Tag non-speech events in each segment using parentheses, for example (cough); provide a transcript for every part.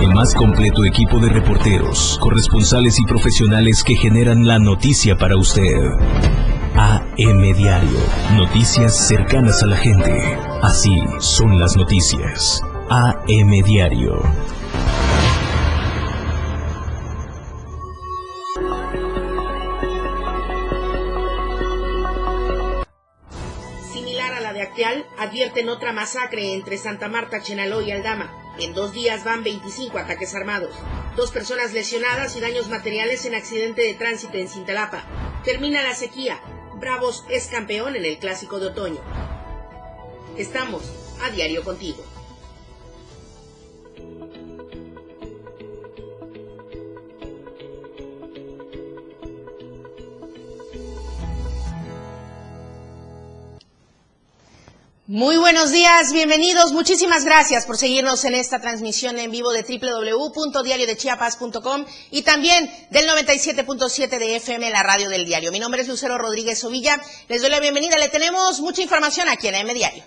El más completo equipo de reporteros, corresponsales y profesionales que generan la noticia para usted. AM Diario. Noticias cercanas a la gente. Así son las noticias. AM Diario. Advierten otra masacre entre Santa Marta, Chenaló y Aldama. En dos días van 25 ataques armados. Dos personas lesionadas y daños materiales en accidente de tránsito en Cintalapa. Termina la sequía. Bravos es campeón en el clásico de otoño. Estamos a diario contigo. Muy buenos días, bienvenidos. Muchísimas gracias por seguirnos en esta transmisión en vivo de www.diariodechiapas.com y también del 97.7 de FM, la radio del diario. Mi nombre es Lucero Rodríguez Ovilla. Les doy la bienvenida. Le tenemos mucha información aquí en M Diario.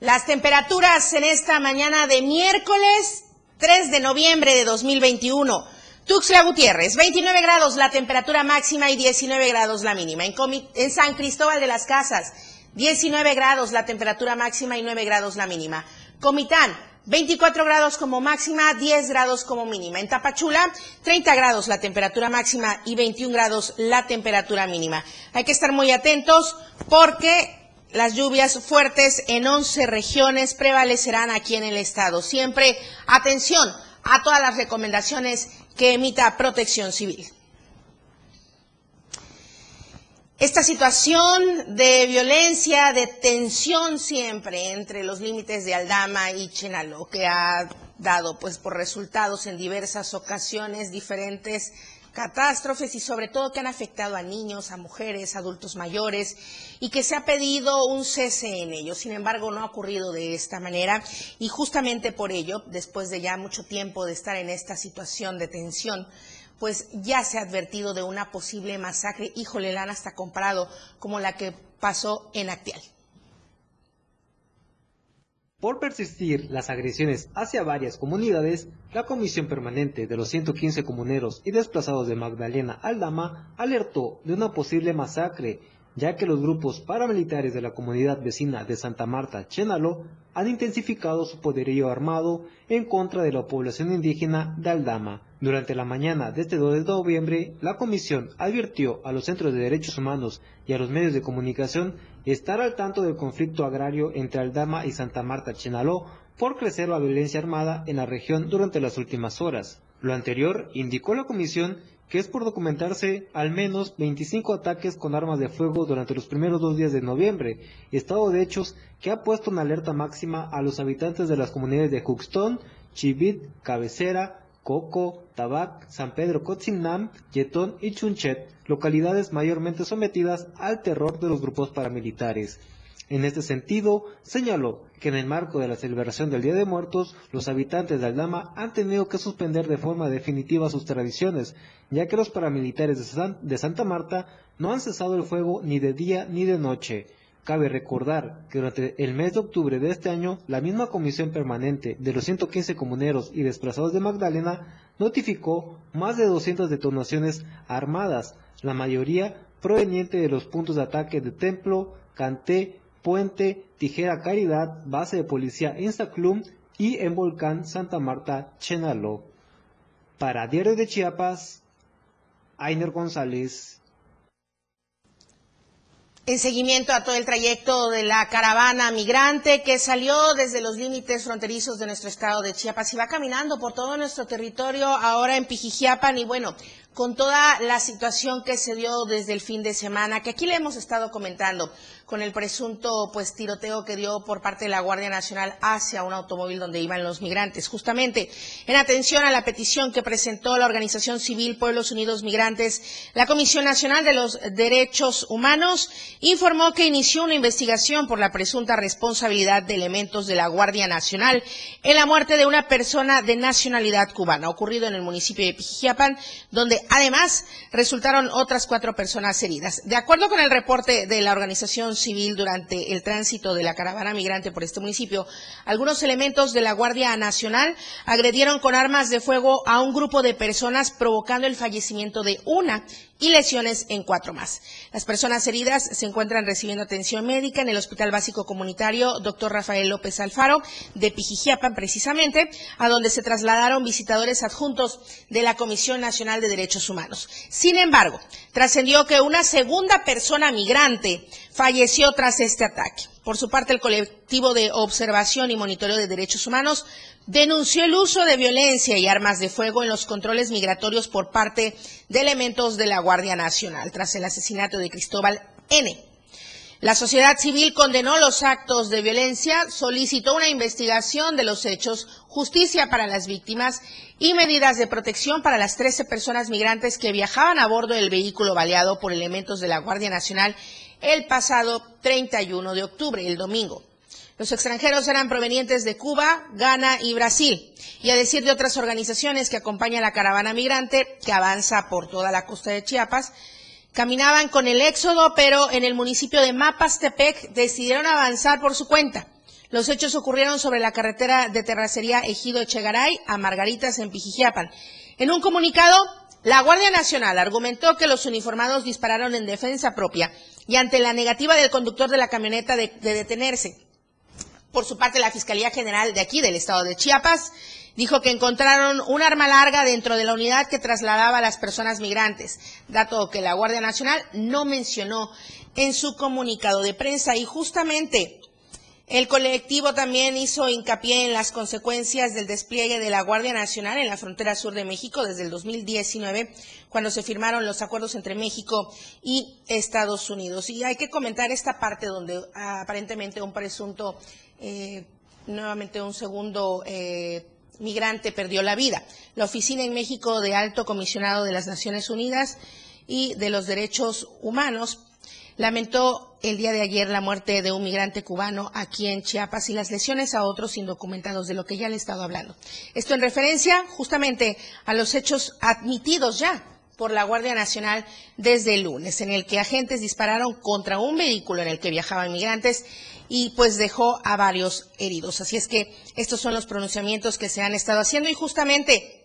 Las temperaturas en esta mañana de miércoles 3 de noviembre de 2021. Tuxtla Gutiérrez, 29 grados la temperatura máxima y 19 grados la mínima. En, en San Cristóbal de las Casas, 19 grados la temperatura máxima y 9 grados la mínima. Comitán, 24 grados como máxima, 10 grados como mínima. En Tapachula, 30 grados la temperatura máxima y 21 grados la temperatura mínima. Hay que estar muy atentos porque las lluvias fuertes en 11 regiones prevalecerán aquí en el estado. Siempre atención a todas las recomendaciones que emita Protección Civil. Esta situación de violencia, de tensión siempre entre los límites de Aldama y Chenaló, que ha dado pues por resultados en diversas ocasiones diferentes catástrofes y sobre todo que han afectado a niños, a mujeres, adultos mayores y que se ha pedido un cese en ello. Sin embargo, no ha ocurrido de esta manera y justamente por ello, después de ya mucho tiempo de estar en esta situación de tensión, pues ya se ha advertido de una posible masacre, híjole, la han hasta comparado como la que pasó en Actial. Por persistir las agresiones hacia varias comunidades, la Comisión Permanente de los 115 comuneros y desplazados de Magdalena Aldama alertó de una posible masacre, ya que los grupos paramilitares de la comunidad vecina de Santa Marta, Chenaló, han intensificado su poderío armado en contra de la población indígena de Aldama. Durante la mañana de este 2 de noviembre, la comisión advirtió a los centros de derechos humanos y a los medios de comunicación estar al tanto del conflicto agrario entre Aldama y Santa Marta Chenaló por crecer la violencia armada en la región durante las últimas horas. Lo anterior indicó la comisión que es por documentarse al menos 25 ataques con armas de fuego durante los primeros dos días de noviembre, estado de hechos que ha puesto en alerta máxima a los habitantes de las comunidades de Juxtón, Chivit, Cabecera, Coco, Tabac, San Pedro Cotzinam, Yetón y Chunchet, localidades mayormente sometidas al terror de los grupos paramilitares. En este sentido, señaló que en el marco de la celebración del Día de Muertos, los habitantes de Aldama han tenido que suspender de forma definitiva sus tradiciones, ya que los paramilitares de, San- de Santa Marta no han cesado el fuego ni de día ni de noche. Cabe recordar que durante el mes de octubre de este año, la misma Comisión Permanente de los 115 comuneros y desplazados de Magdalena notificó más de 200 detonaciones armadas, la mayoría proveniente de los puntos de ataque de Templo, Canté, Puente, Tijera Caridad, Base de Policía Instaclum y en Volcán Santa Marta, Chenaló. Para Diario de Chiapas, Ainer González. En seguimiento a todo el trayecto de la caravana migrante que salió desde los límites fronterizos de nuestro estado de Chiapas y va caminando por todo nuestro territorio, ahora en Pijijiapan y bueno, con toda la situación que se dio desde el fin de semana, que aquí le hemos estado comentando con el presunto pues tiroteo que dio por parte de la Guardia Nacional hacia un automóvil donde iban los migrantes. Justamente en atención a la petición que presentó la organización civil Pueblos Unidos Migrantes, la Comisión Nacional de los Derechos Humanos informó que inició una investigación por la presunta responsabilidad de elementos de la Guardia Nacional en la muerte de una persona de nacionalidad cubana, ocurrido en el municipio de Pijijiapan, donde además resultaron otras cuatro personas heridas. De acuerdo con el reporte de la organización civil durante el tránsito de la caravana migrante por este municipio, algunos elementos de la Guardia Nacional agredieron con armas de fuego a un grupo de personas provocando el fallecimiento de una y lesiones en cuatro más. Las personas heridas se encuentran recibiendo atención médica en el Hospital Básico Comunitario Dr. Rafael López Alfaro de Pijijiapan, precisamente, a donde se trasladaron visitadores adjuntos de la Comisión Nacional de Derechos Humanos. Sin embargo, trascendió que una segunda persona migrante falleció tras este ataque. Por su parte, el colectivo de observación y monitoreo de derechos humanos denunció el uso de violencia y armas de fuego en los controles migratorios por parte de elementos de la Guardia Nacional tras el asesinato de Cristóbal N. La sociedad civil condenó los actos de violencia, solicitó una investigación de los hechos, justicia para las víctimas y medidas de protección para las 13 personas migrantes que viajaban a bordo del vehículo baleado por elementos de la Guardia Nacional el pasado 31 de octubre, el domingo. Los extranjeros eran provenientes de Cuba, Ghana y Brasil. Y a decir de otras organizaciones que acompañan la caravana migrante que avanza por toda la costa de Chiapas, caminaban con el éxodo, pero en el municipio de Mapastepec decidieron avanzar por su cuenta. Los hechos ocurrieron sobre la carretera de terracería Ejido Echegaray a Margaritas en Pijijiapan. En un comunicado, la Guardia Nacional argumentó que los uniformados dispararon en defensa propia y ante la negativa del conductor de la camioneta de, de detenerse. Por su parte, la Fiscalía General de aquí, del estado de Chiapas, dijo que encontraron un arma larga dentro de la unidad que trasladaba a las personas migrantes, dato que la Guardia Nacional no mencionó en su comunicado de prensa. Y justamente el colectivo también hizo hincapié en las consecuencias del despliegue de la Guardia Nacional en la frontera sur de México desde el 2019, cuando se firmaron los acuerdos entre México y Estados Unidos. Y hay que comentar esta parte donde aparentemente un presunto eh, nuevamente un segundo eh, migrante perdió la vida. La Oficina en México de Alto Comisionado de las Naciones Unidas y de los Derechos Humanos lamentó el día de ayer la muerte de un migrante cubano aquí en Chiapas y las lesiones a otros indocumentados, de lo que ya le he estado hablando. Esto en referencia justamente a los hechos admitidos ya por la Guardia Nacional desde el lunes, en el que agentes dispararon contra un vehículo en el que viajaban migrantes y pues dejó a varios heridos. Así es que estos son los pronunciamientos que se han estado haciendo y justamente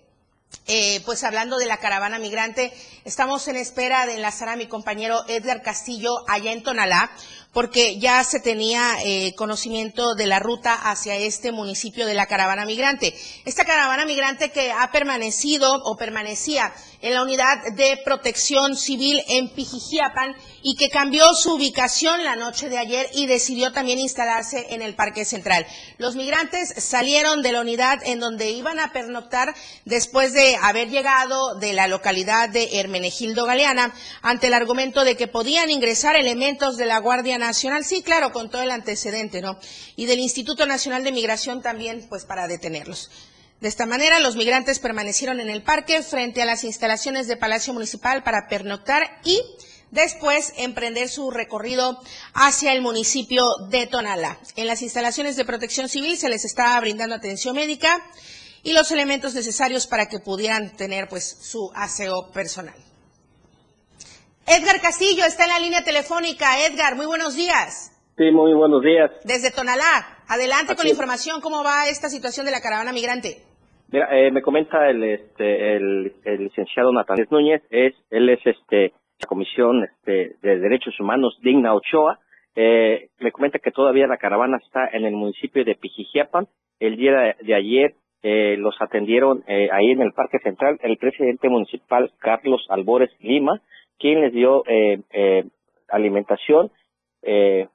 eh, pues hablando de la caravana migrante, estamos en espera de enlazar a mi compañero Edgar Castillo allá en Tonalá, porque ya se tenía eh, conocimiento de la ruta hacia este municipio de la caravana migrante. Esta caravana migrante que ha permanecido o permanecía en la unidad de protección civil en Pijijiapan y que cambió su ubicación la noche de ayer y decidió también instalarse en el Parque Central. Los migrantes salieron de la unidad en donde iban a pernoctar después de haber llegado de la localidad de Hermenegildo Galeana ante el argumento de que podían ingresar elementos de la Guardia Nacional, sí, claro, con todo el antecedente, ¿no? Y del Instituto Nacional de Migración también, pues para detenerlos. De esta manera, los migrantes permanecieron en el parque frente a las instalaciones de Palacio Municipal para pernoctar y después emprender su recorrido hacia el municipio de Tonala. En las instalaciones de protección civil se les estaba brindando atención médica y los elementos necesarios para que pudieran tener pues su aseo personal. Edgar Castillo está en la línea telefónica. Edgar, muy buenos días. Sí, muy buenos días. Desde Tonalá, adelante con la información, ¿cómo va esta situación de la caravana migrante? Mira, eh, me comenta el, este, el, licenciado Natán Núñez, es, él es este, la Comisión este, de Derechos Humanos Digna Ochoa, eh, me comenta que todavía la caravana está en el municipio de Pijijiapan. El día de, ayer eh, los atendieron eh, ahí en el Parque Central el presidente municipal Carlos Albores Lima, quien les dio eh, eh, alimentación, eh,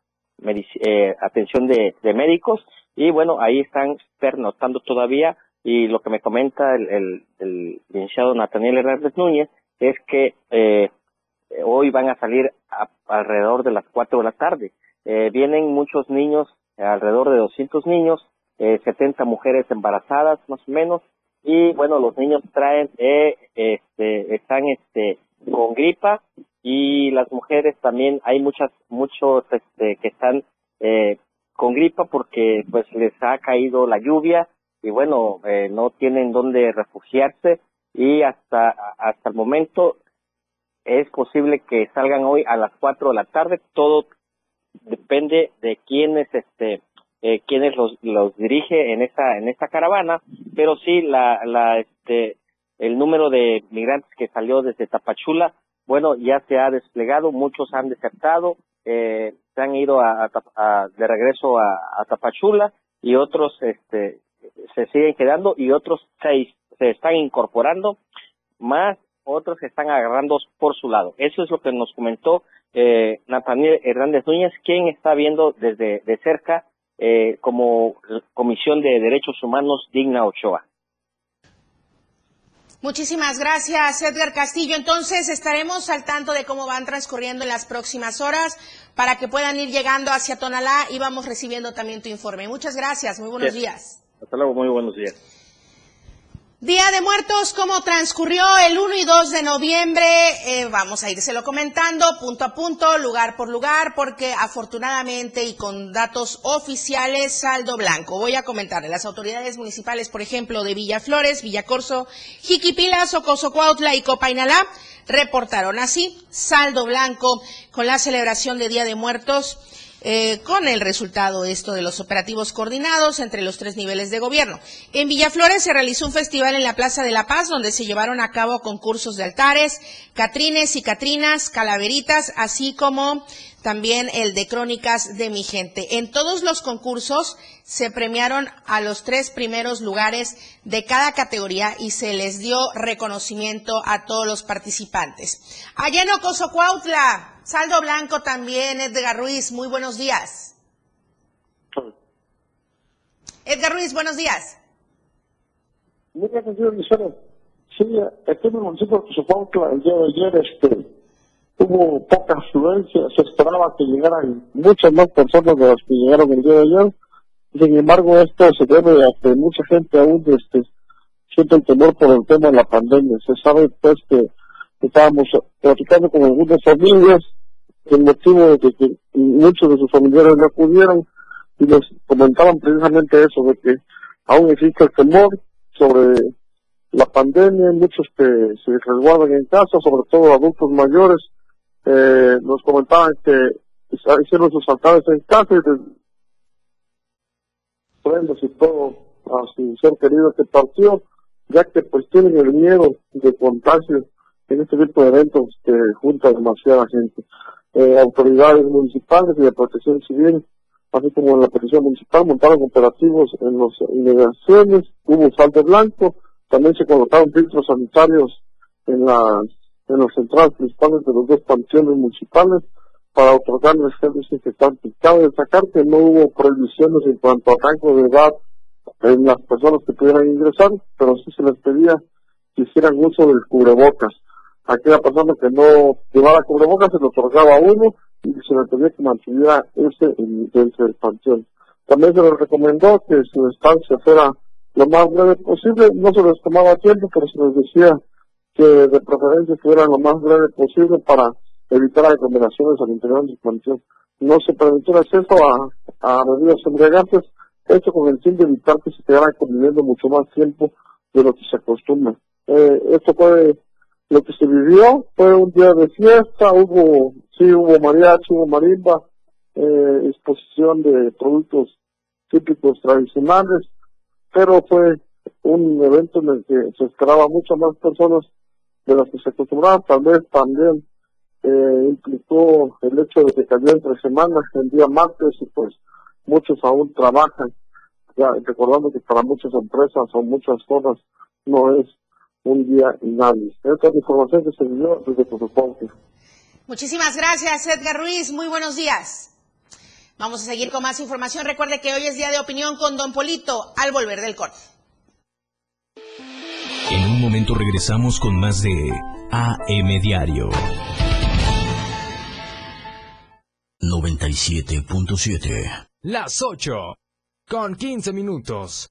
eh, atención de, de, médicos. Y bueno, ahí están pernotando todavía. Y lo que me comenta el, el, el licenciado Nathaniel Hernández Núñez es que eh, hoy van a salir alrededor de las 4 de la tarde. Eh, vienen muchos niños, alrededor de 200 niños, eh, 70 mujeres embarazadas más o menos, y bueno, los niños traen, este, están este, con gripa y las mujeres también, hay muchas, muchos este, que están eh, con gripa porque pues les ha caído la lluvia y bueno, eh, no tienen dónde refugiarse. Y hasta, hasta el momento es posible que salgan hoy a las 4 de la tarde, todo depende de quiénes este eh, quiénes los, los dirige en esa en esta caravana, pero sí la la este el número de migrantes que salió desde Tapachula, bueno, ya se ha desplegado, muchos han desertado, eh, se han ido a, de regreso a, a, Tapachula y otros este se siguen quedando y otros se, se están incorporando, más otros se están agarrando por su lado. Eso es lo que nos comentó eh, Nathaniel Hernández Núñez, quien está viendo desde de cerca eh, como Comisión de Derechos Humanos Digna Ochoa. Muchísimas gracias, Edgar Castillo. Entonces estaremos al tanto de cómo van transcurriendo en las próximas horas para que puedan ir llegando hacia Tonalá y vamos recibiendo también tu informe. Muchas gracias, muy buenos días. Hasta luego, muy buenos días. Día de Muertos, ¿cómo transcurrió el 1 y 2 de noviembre? Eh, vamos a írselo comentando punto a punto, lugar por lugar, porque afortunadamente y con datos oficiales, saldo blanco. Voy a comentarle, las autoridades municipales, por ejemplo, de Villaflores, Villacorso, Jiquipilas, Ocosocuautla y Copainalá, reportaron así, saldo blanco con la celebración de Día de Muertos eh, con el resultado esto de los operativos coordinados entre los tres niveles de gobierno. En Villaflores se realizó un festival en la Plaza de la Paz donde se llevaron a cabo concursos de altares, catrines y catrinas, calaveritas, así como también el de crónicas de mi gente. En todos los concursos se premiaron a los tres primeros lugares de cada categoría y se les dio reconocimiento a todos los participantes. Allá en Ocosocuautla, Saldo Blanco también, Edgar Ruiz, muy buenos días. Edgar Ruiz, buenos días. Muy buenos días, Lucero. Sí, aquí en el municipio de Xochipauca, el día de ayer, este, hubo poca afluencia, se esperaba que llegaran muchas más personas de las que llegaron el día de ayer. Sin embargo, esto se debe a que mucha gente aún este, siente el temor por el tema de la pandemia. Se sabe, pues, que estábamos platicando con algunas familias el motivo de que muchos de sus familiares no acudieron y les comentaban precisamente eso, de que aún existe el temor sobre la pandemia, muchos que se resguardan en casa, sobre todo adultos mayores, eh, nos comentaban que hicieron sus altares en casa y prendas y todo a su ser querido que partió, ya que pues tienen el miedo de contagio en este tipo de eventos que junta demasiada gente eh, autoridades municipales y de protección civil, así como en la protección municipal, montaron operativos en las inmediaciones, hubo salto blanco, también se colocaron filtros sanitarios en las en las centrales principales de los dos panteones municipales para otorgarles gel desinfectante. Cabe destacar que no hubo prohibiciones en cuanto a rango de edad en las personas que pudieran ingresar, pero sí se les pedía que hicieran uso del cubrebocas aquella persona que no llevara cubrebocas se le otorgaba uno y se le pedía que mantuviera ese dentro del panteón. También se le recomendó que su estancia fuera lo más breve posible, no se les tomaba tiempo, pero se les decía que de preferencia fuera lo más breve posible para evitar aglomeraciones al interior del panteón. No se permitió el acceso a, a bebidas embriagantes, hecho con el fin de evitar que se quedaran conviviendo mucho más tiempo de lo que se acostumbra. Eh, esto puede lo que se vivió fue un día de fiesta, hubo, sí, hubo mariachi, hubo marimba, eh, exposición de productos típicos tradicionales, pero fue un evento en el que se esperaba muchas más personas de las que se acostumbraban, tal vez también eh, implicó el hecho de que cayó entre semanas, el día martes, y pues muchos aún trabajan, ya recordando que para muchas empresas o muchas zonas no es un día inhábil. Esta es la información que se dio desde. Muchísimas gracias, Edgar Ruiz. Muy buenos días. Vamos a seguir con más información. Recuerde que hoy es día de opinión con Don Polito al volver del corte. En un momento regresamos con más de AM Diario. 97.7 Las 8 con 15 minutos.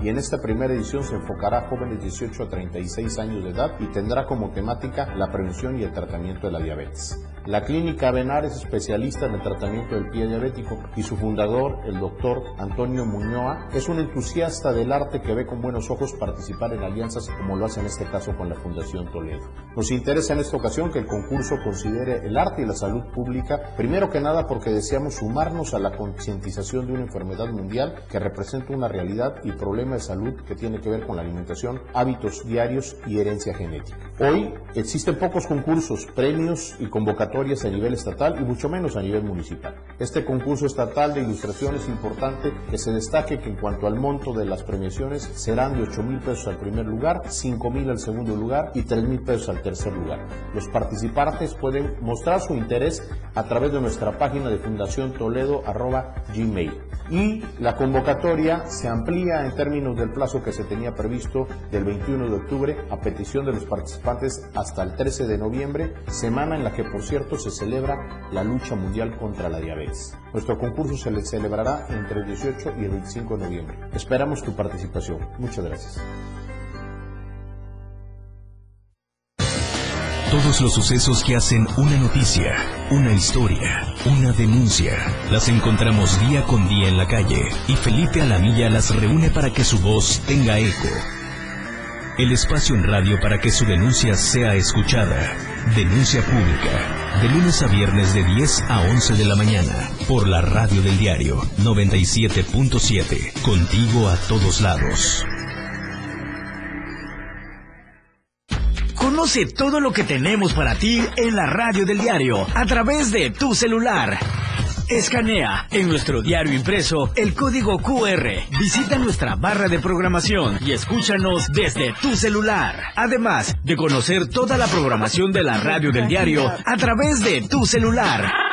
y en esta primera edición se enfocará a jóvenes de 18 a 36 años de edad y tendrá como temática la prevención y el tratamiento de la diabetes. La clínica Benar es especialista en el tratamiento del pie diabético y su fundador, el doctor Antonio Muñoa, es un entusiasta del arte que ve con buenos ojos participar en alianzas como lo hace en este caso con la Fundación Toledo. Nos interesa en esta ocasión que el concurso considere el arte y la salud pública, primero que nada porque deseamos sumarnos a la concientización de una enfermedad mundial que representa una realidad y problema de salud que tiene que ver con la alimentación, hábitos diarios y herencia genética. Hoy existen pocos concursos, premios y convocatorias a nivel estatal y mucho menos a nivel municipal. Este concurso estatal de ilustración es importante que se destaque que en cuanto al monto de las premiaciones serán de 8 mil pesos al primer lugar, 5 mil al segundo lugar y 3 mil pesos al tercer lugar. Los participantes pueden mostrar su interés a través de nuestra página de Fundación Toledo gmail. Y la convocatoria se amplía en términos del plazo que se tenía previsto del 21 de octubre a petición de los participantes hasta el 13 de noviembre, semana en la que por cierto se celebra la lucha mundial contra la diabetes. Nuestro concurso se celebrará entre el 18 y el 25 de noviembre. Esperamos tu participación. Muchas gracias. Todos los sucesos que hacen una noticia, una historia, una denuncia, las encontramos día con día en la calle y Felipe Alamilla las reúne para que su voz tenga eco. El espacio en radio para que su denuncia sea escuchada. Denuncia pública. De lunes a viernes de 10 a 11 de la mañana. Por la radio del diario 97.7. Contigo a todos lados. Conoce todo lo que tenemos para ti en la radio del diario a través de tu celular. Escanea en nuestro diario impreso el código QR. Visita nuestra barra de programación y escúchanos desde tu celular. Además de conocer toda la programación de la radio del diario a través de tu celular.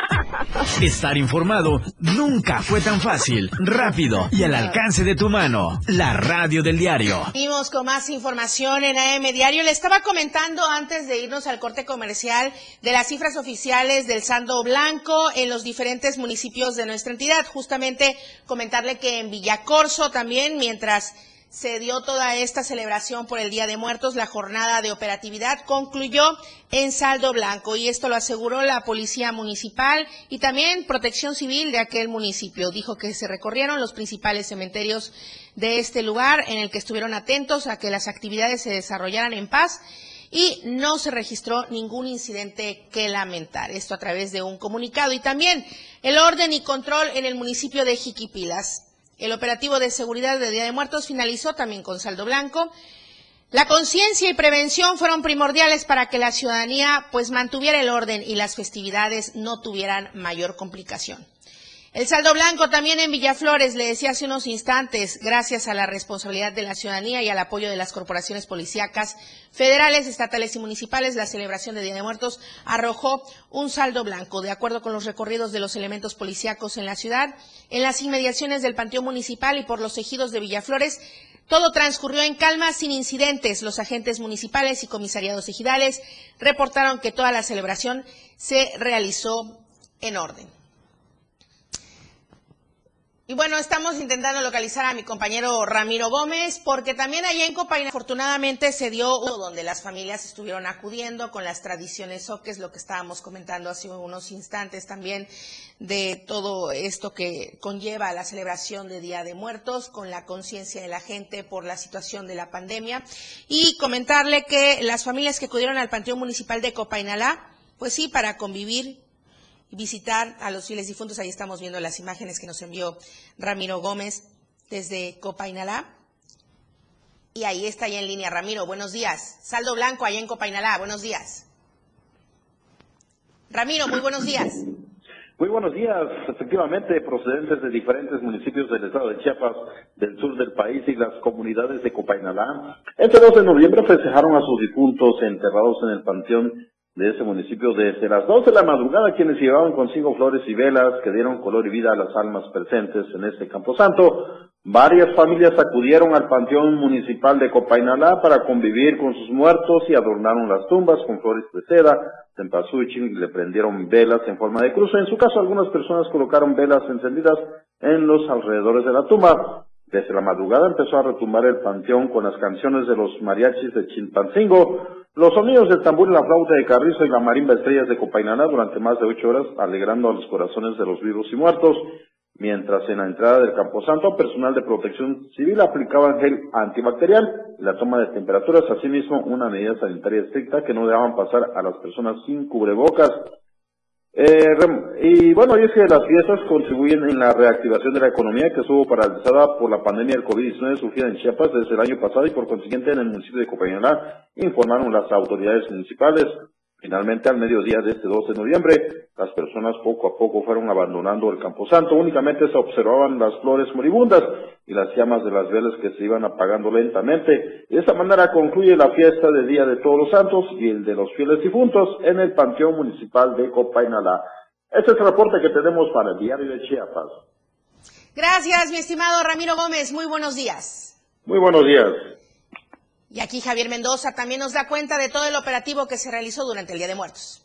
Estar informado nunca fue tan fácil, rápido y al alcance de tu mano. La radio del diario. Seguimos con más información en AM Diario. Le estaba comentando antes de irnos al corte comercial de las cifras oficiales del saldo blanco en los diferentes municipios de nuestra entidad. Justamente comentarle que en Villacorso también, mientras se dio toda esta celebración por el Día de Muertos, la jornada de operatividad concluyó en saldo blanco y esto lo aseguró la Policía Municipal y también Protección Civil de aquel municipio. Dijo que se recorrieron los principales cementerios de este lugar en el que estuvieron atentos a que las actividades se desarrollaran en paz y no se registró ningún incidente que lamentar. Esto a través de un comunicado y también el orden y control en el municipio de Jiquipilas. El operativo de seguridad de Día de Muertos finalizó también con saldo blanco. La conciencia y prevención fueron primordiales para que la ciudadanía pues mantuviera el orden y las festividades no tuvieran mayor complicación. El saldo blanco también en Villaflores, le decía hace unos instantes, gracias a la responsabilidad de la ciudadanía y al apoyo de las corporaciones policíacas federales, estatales y municipales, la celebración de Día de Muertos arrojó un saldo blanco. De acuerdo con los recorridos de los elementos policíacos en la ciudad, en las inmediaciones del Panteón Municipal y por los ejidos de Villaflores, todo transcurrió en calma, sin incidentes. Los agentes municipales y comisariados ejidales reportaron que toda la celebración se realizó en orden. Y bueno, estamos intentando localizar a mi compañero Ramiro Gómez, porque también allá en Copaina afortunadamente se dio donde las familias estuvieron acudiendo con las tradiciones o que es lo que estábamos comentando hace unos instantes también de todo esto que conlleva la celebración de Día de Muertos, con la conciencia de la gente por la situación de la pandemia. Y comentarle que las familias que acudieron al Panteón Municipal de Copainalá, pues sí, para convivir visitar a los fieles difuntos. Ahí estamos viendo las imágenes que nos envió Ramiro Gómez desde Copainalá. Y ahí está ya en línea Ramiro, buenos días. Saldo Blanco, allá en Copainalá, buenos días. Ramiro, muy buenos días. Muy buenos días. Efectivamente, procedentes de diferentes municipios del estado de Chiapas, del sur del país y las comunidades de Copainalá, este 2 de noviembre festejaron a sus difuntos enterrados en el panteón de ese municipio desde las 2 de la madrugada, quienes llevaban consigo flores y velas que dieron color y vida a las almas presentes en este camposanto. Varias familias acudieron al Panteón Municipal de Copainalá para convivir con sus muertos y adornaron las tumbas con flores de seda, cempasúchil y le prendieron velas en forma de cruz. En su caso, algunas personas colocaron velas encendidas en los alrededores de la tumba. Desde la madrugada empezó a retumbar el panteón con las canciones de los mariachis de Chilpancingo, los sonidos del tambor y la flauta de Carrizo y la marimba estrellas de Copainalá durante más de ocho horas, alegrando a los corazones de los vivos y muertos. Mientras en la entrada del Camposanto, personal de protección civil aplicaba gel antibacterial la toma de temperaturas, asimismo una medida sanitaria estricta que no dejaban pasar a las personas sin cubrebocas. Eh, y bueno, es que las fiestas contribuyen en la reactivación de la economía que estuvo paralizada por la pandemia del COVID-19 sufrida en Chiapas desde el año pasado y por consiguiente en el municipio de Copainalá, informaron las autoridades municipales. Finalmente, al mediodía de este 12 de noviembre, las personas poco a poco fueron abandonando el Camposanto. Únicamente se observaban las flores moribundas y las llamas de las velas que se iban apagando lentamente. De esta manera concluye la fiesta del Día de Todos los Santos y el de los fieles difuntos en el Panteón Municipal de Copainalá. Este es el reporte que tenemos para el Diario de Chiapas. Gracias, mi estimado Ramiro Gómez. Muy buenos días. Muy buenos días. Y aquí Javier Mendoza también nos da cuenta de todo el operativo que se realizó durante el Día de Muertos.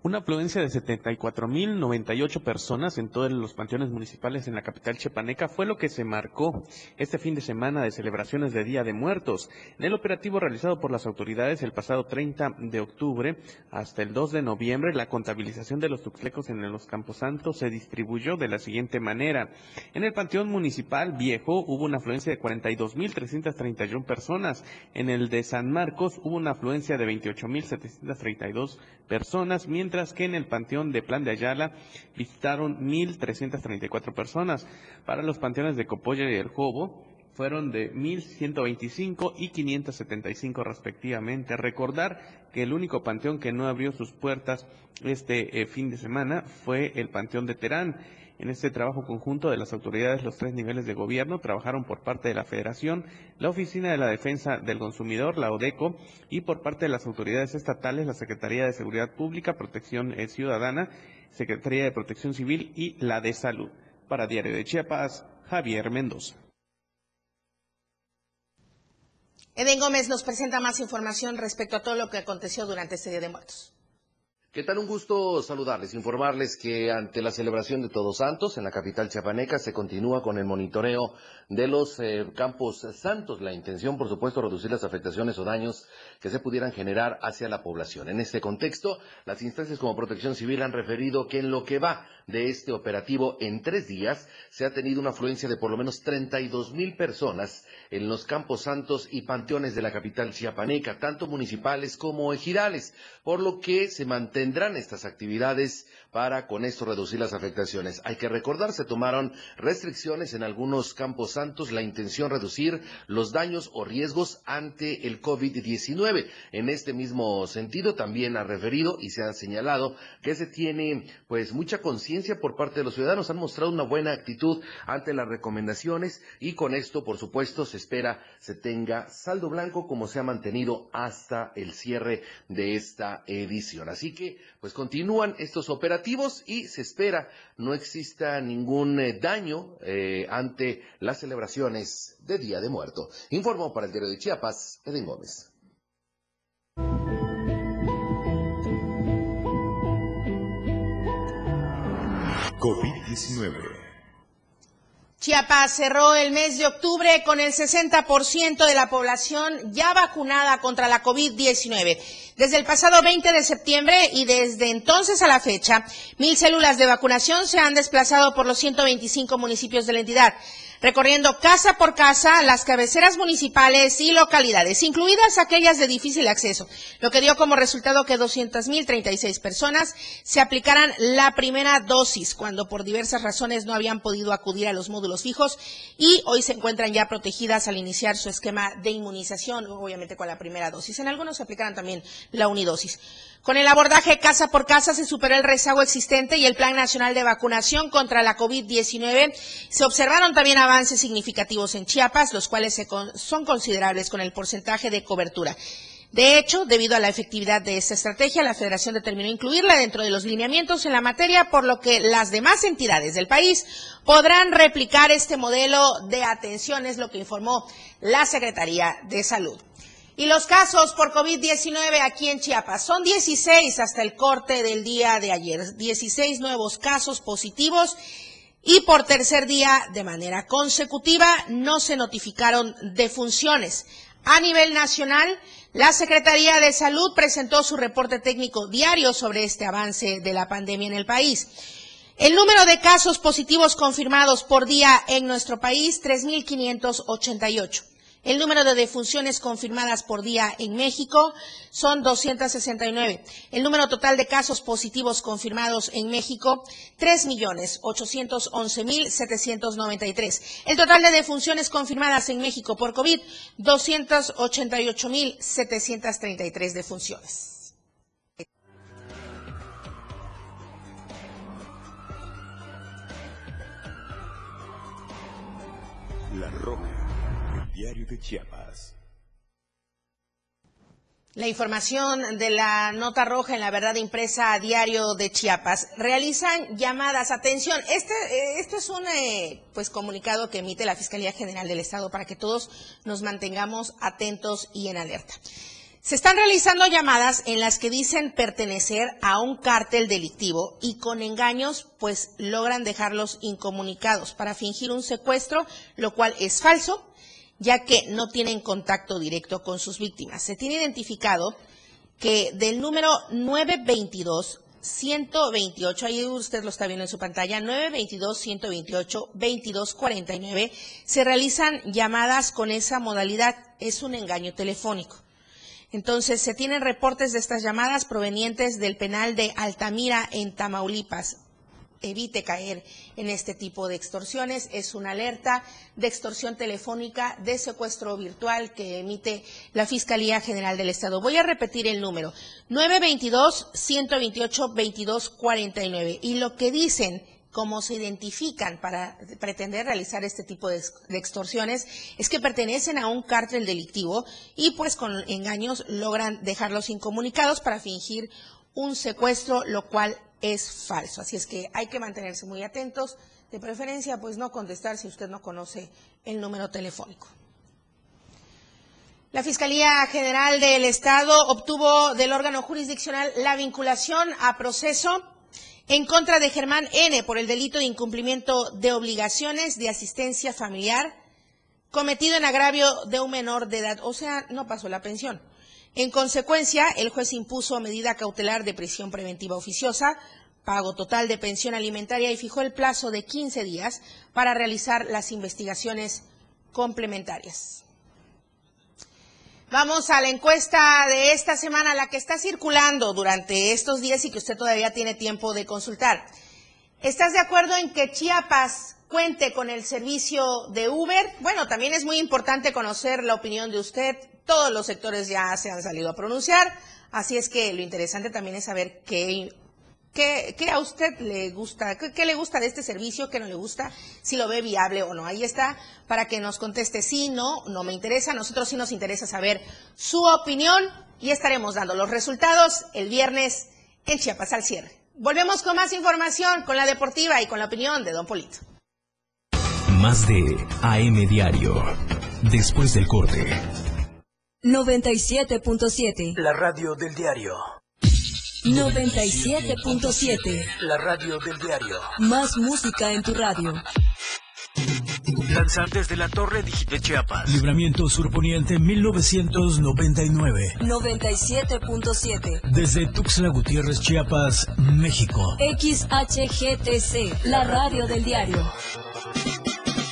Una afluencia de 74.098 personas en todos los panteones municipales en la capital chepaneca fue lo que se marcó este fin de semana de celebraciones de Día de Muertos. En el operativo realizado por las autoridades el pasado 30 de octubre hasta el 2 de noviembre, la contabilización de los tuxlecos en los camposantos se distribuyó de la siguiente manera. En el panteón municipal viejo hubo una afluencia de 42.331 personas. En el de San Marcos hubo una afluencia de 28.732 personas, mientras que en el Panteón de Plan de Ayala visitaron 1.334 personas. Para los panteones de Copolla y El Jobo fueron de 1.125 y 575 respectivamente. Recordar que el único panteón que no abrió sus puertas este eh, fin de semana fue el Panteón de Terán. En este trabajo conjunto de las autoridades, los tres niveles de gobierno trabajaron por parte de la Federación, la Oficina de la Defensa del Consumidor, la ODECO, y por parte de las autoridades estatales, la Secretaría de Seguridad Pública, Protección eh, Ciudadana, Secretaría de Protección Civil y la de Salud. Para Diario de Chiapas, Javier Mendoza. Eden Gómez nos presenta más información respecto a todo lo que aconteció durante este Día de Muertos. ¿Qué tal? Un gusto saludarles, informarles que ante la celebración de Todos Santos en la capital chiapaneca se continúa con el monitoreo de los eh, campos santos. La intención, por supuesto, reducir las afectaciones o daños que se pudieran generar hacia la población. En este contexto, las instancias como Protección Civil han referido que en lo que va de este operativo en tres días se ha tenido una afluencia de por lo menos 32 mil personas en los campos santos y panteones de la capital chiapaneca, tanto municipales como ejidales, por lo que se mantendrán estas actividades para con esto reducir las afectaciones. Hay que recordar, se tomaron restricciones en algunos campos santos, la intención reducir los daños o riesgos ante el COVID-19. En este mismo sentido, también ha referido y se ha señalado que se tiene pues mucha conciencia por parte de los ciudadanos, han mostrado una buena actitud ante las recomendaciones y con esto, por supuesto, se espera se tenga saldo blanco como se ha mantenido hasta el cierre de esta edición. Así que, pues continúan estos operativos y se espera no exista ningún eh, daño eh, ante las celebraciones de Día de Muerto. Informó para el diario de Chiapas, Eden Gómez. COVID-19 Chiapas cerró el mes de octubre con el 60% de la población ya vacunada contra la COVID-19. Desde el pasado 20 de septiembre y desde entonces a la fecha, mil células de vacunación se han desplazado por los 125 municipios de la entidad. Recorriendo casa por casa las cabeceras municipales y localidades, incluidas aquellas de difícil acceso, lo que dio como resultado que 200.036 personas se aplicaran la primera dosis cuando por diversas razones no habían podido acudir a los módulos fijos y hoy se encuentran ya protegidas al iniciar su esquema de inmunización, obviamente con la primera dosis. En algunos se aplicarán también la unidosis. Con el abordaje casa por casa se superó el rezago existente y el Plan Nacional de Vacunación contra la COVID-19. Se observaron también avances significativos en Chiapas, los cuales son considerables con el porcentaje de cobertura. De hecho, debido a la efectividad de esta estrategia, la Federación determinó incluirla dentro de los lineamientos en la materia, por lo que las demás entidades del país podrán replicar este modelo de atención, es lo que informó la Secretaría de Salud. Y los casos por COVID-19 aquí en Chiapas son 16 hasta el corte del día de ayer. 16 nuevos casos positivos y por tercer día de manera consecutiva no se notificaron defunciones. A nivel nacional, la Secretaría de Salud presentó su reporte técnico diario sobre este avance de la pandemia en el país. El número de casos positivos confirmados por día en nuestro país, 3.588. El número de defunciones confirmadas por día en México son 269. El número total de casos positivos confirmados en México, 3.811.793. El total de defunciones confirmadas en México por COVID, 288.733 defunciones. La Roja Diario de Chiapas. La información de la nota roja en la verdad impresa diario de Chiapas. Realizan llamadas. Atención, este, eh, es un eh, pues comunicado que emite la Fiscalía General del Estado para que todos nos mantengamos atentos y en alerta. Se están realizando llamadas en las que dicen pertenecer a un cártel delictivo y con engaños pues logran dejarlos incomunicados para fingir un secuestro, lo cual es falso ya que no tienen contacto directo con sus víctimas. Se tiene identificado que del número 922 128, ahí usted lo está viendo en su pantalla, 922-128-2249, se realizan llamadas con esa modalidad, es un engaño telefónico. Entonces, se tienen reportes de estas llamadas provenientes del penal de Altamira en Tamaulipas evite caer en este tipo de extorsiones. Es una alerta de extorsión telefónica de secuestro virtual que emite la Fiscalía General del Estado. Voy a repetir el número, 922-128-2249. Y lo que dicen cómo se identifican para pretender realizar este tipo de, extorsiones es que pertenecen a un cártel delictivo y pues con engaños logran dejarlos incomunicados para fingir un secuestro, lo cual es falso. Así es que hay que mantenerse muy atentos. De preferencia, pues no contestar si usted no conoce el número telefónico. La Fiscalía General del Estado obtuvo del órgano jurisdiccional la vinculación a proceso en contra de Germán N. por el delito de incumplimiento de obligaciones de asistencia familiar cometido en agravio de un menor de edad, o sea, no pasó la pensión. En consecuencia, el juez impuso medida cautelar de prisión preventiva oficiosa, pago total de pensión alimentaria y fijó el plazo de 15 días para realizar las investigaciones complementarias. Vamos a la encuesta de esta semana, la que está circulando durante estos días y que usted todavía tiene tiempo de consultar. ¿Estás de acuerdo en que Chiapas cuente con el servicio de Uber? Bueno, también es muy importante conocer la opinión de usted todos los sectores ya se han salido a pronunciar, así es que lo interesante también es saber qué, qué, a usted le gusta, qué, le gusta de este servicio, qué no le gusta, si lo ve viable o no. Ahí está para que nos conteste sí, no, no me interesa. nosotros sí nos interesa saber su opinión y estaremos dando los resultados el viernes en Chiapas al cierre. Volvemos con más información, con la deportiva y con la opinión de Don Polito. Más de AM Diario, después del corte. 97.7. La radio del diario. 97.7. La radio del diario. Más música en tu radio. Lanzantes de la Torre de Chiapas. Libramiento Surponiente 1999. 97.7. Desde Tuxtla Gutiérrez, Chiapas, México. XHGTC, la radio del diario.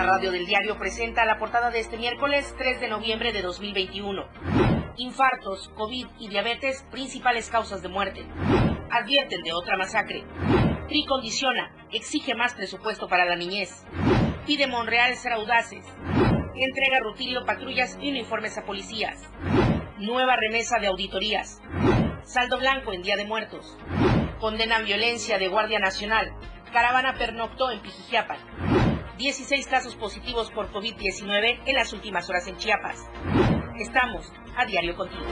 La radio del diario presenta la portada de este miércoles 3 de noviembre de 2021. Infartos, COVID y diabetes, principales causas de muerte. Advierten de otra masacre. TRI condiciona, exige más presupuesto para la niñez. Pide Monreal ser audaces. Entrega Rutilio patrullas y uniformes a policías. Nueva remesa de auditorías. Saldo blanco en Día de Muertos. Condenan violencia de Guardia Nacional. Caravana pernoctó en Pijijiapan. 16 casos positivos por COVID-19 en las últimas horas en Chiapas. Estamos a diario contigo.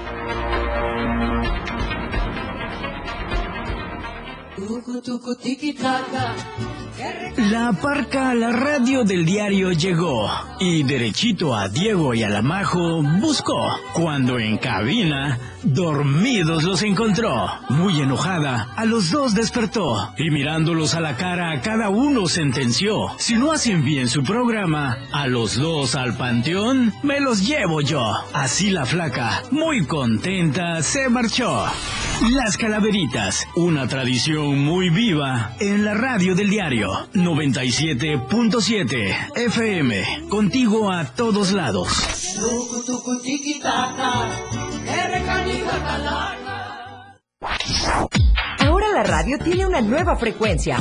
La parca la radio del diario llegó y derechito a Diego y a la Majo buscó. Cuando en cabina, dormidos los encontró. Muy enojada, a los dos despertó y mirándolos a la cara, cada uno sentenció. Si no hacen bien su programa, a los dos al panteón, me los llevo yo. Así la flaca, muy contenta, se marchó. Las Calaveritas, una tradición muy viva en la radio del diario 97.7 FM, contigo a todos lados. Ahora la radio tiene una nueva frecuencia.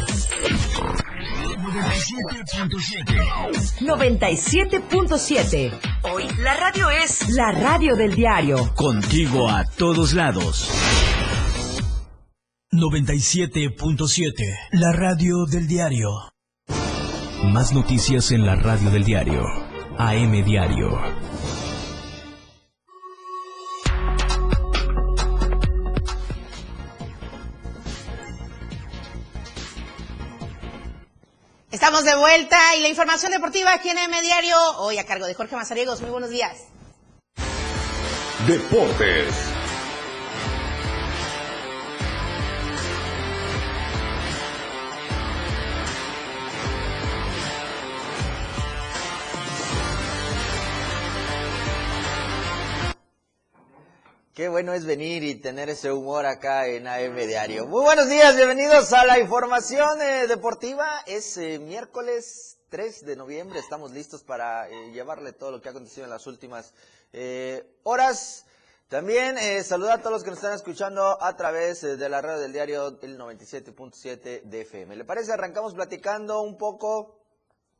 97.7. Hoy la radio es la radio del diario. Contigo a todos lados. 97.7, la radio del diario. Más noticias en la radio del diario. AM Diario. Estamos de vuelta y la información deportiva aquí en M Diario, hoy a cargo de Jorge Mazariegos. Muy buenos días. Deportes. Qué bueno es venir y tener ese humor acá en AM Diario. Muy buenos días, bienvenidos a la información eh, deportiva. Es eh, miércoles 3 de noviembre, estamos listos para eh, llevarle todo lo que ha acontecido en las últimas horas. También saludar a todos los que nos están escuchando a través de la radio del diario el 97.7 de FM. ¿Le parece? Arrancamos platicando un poco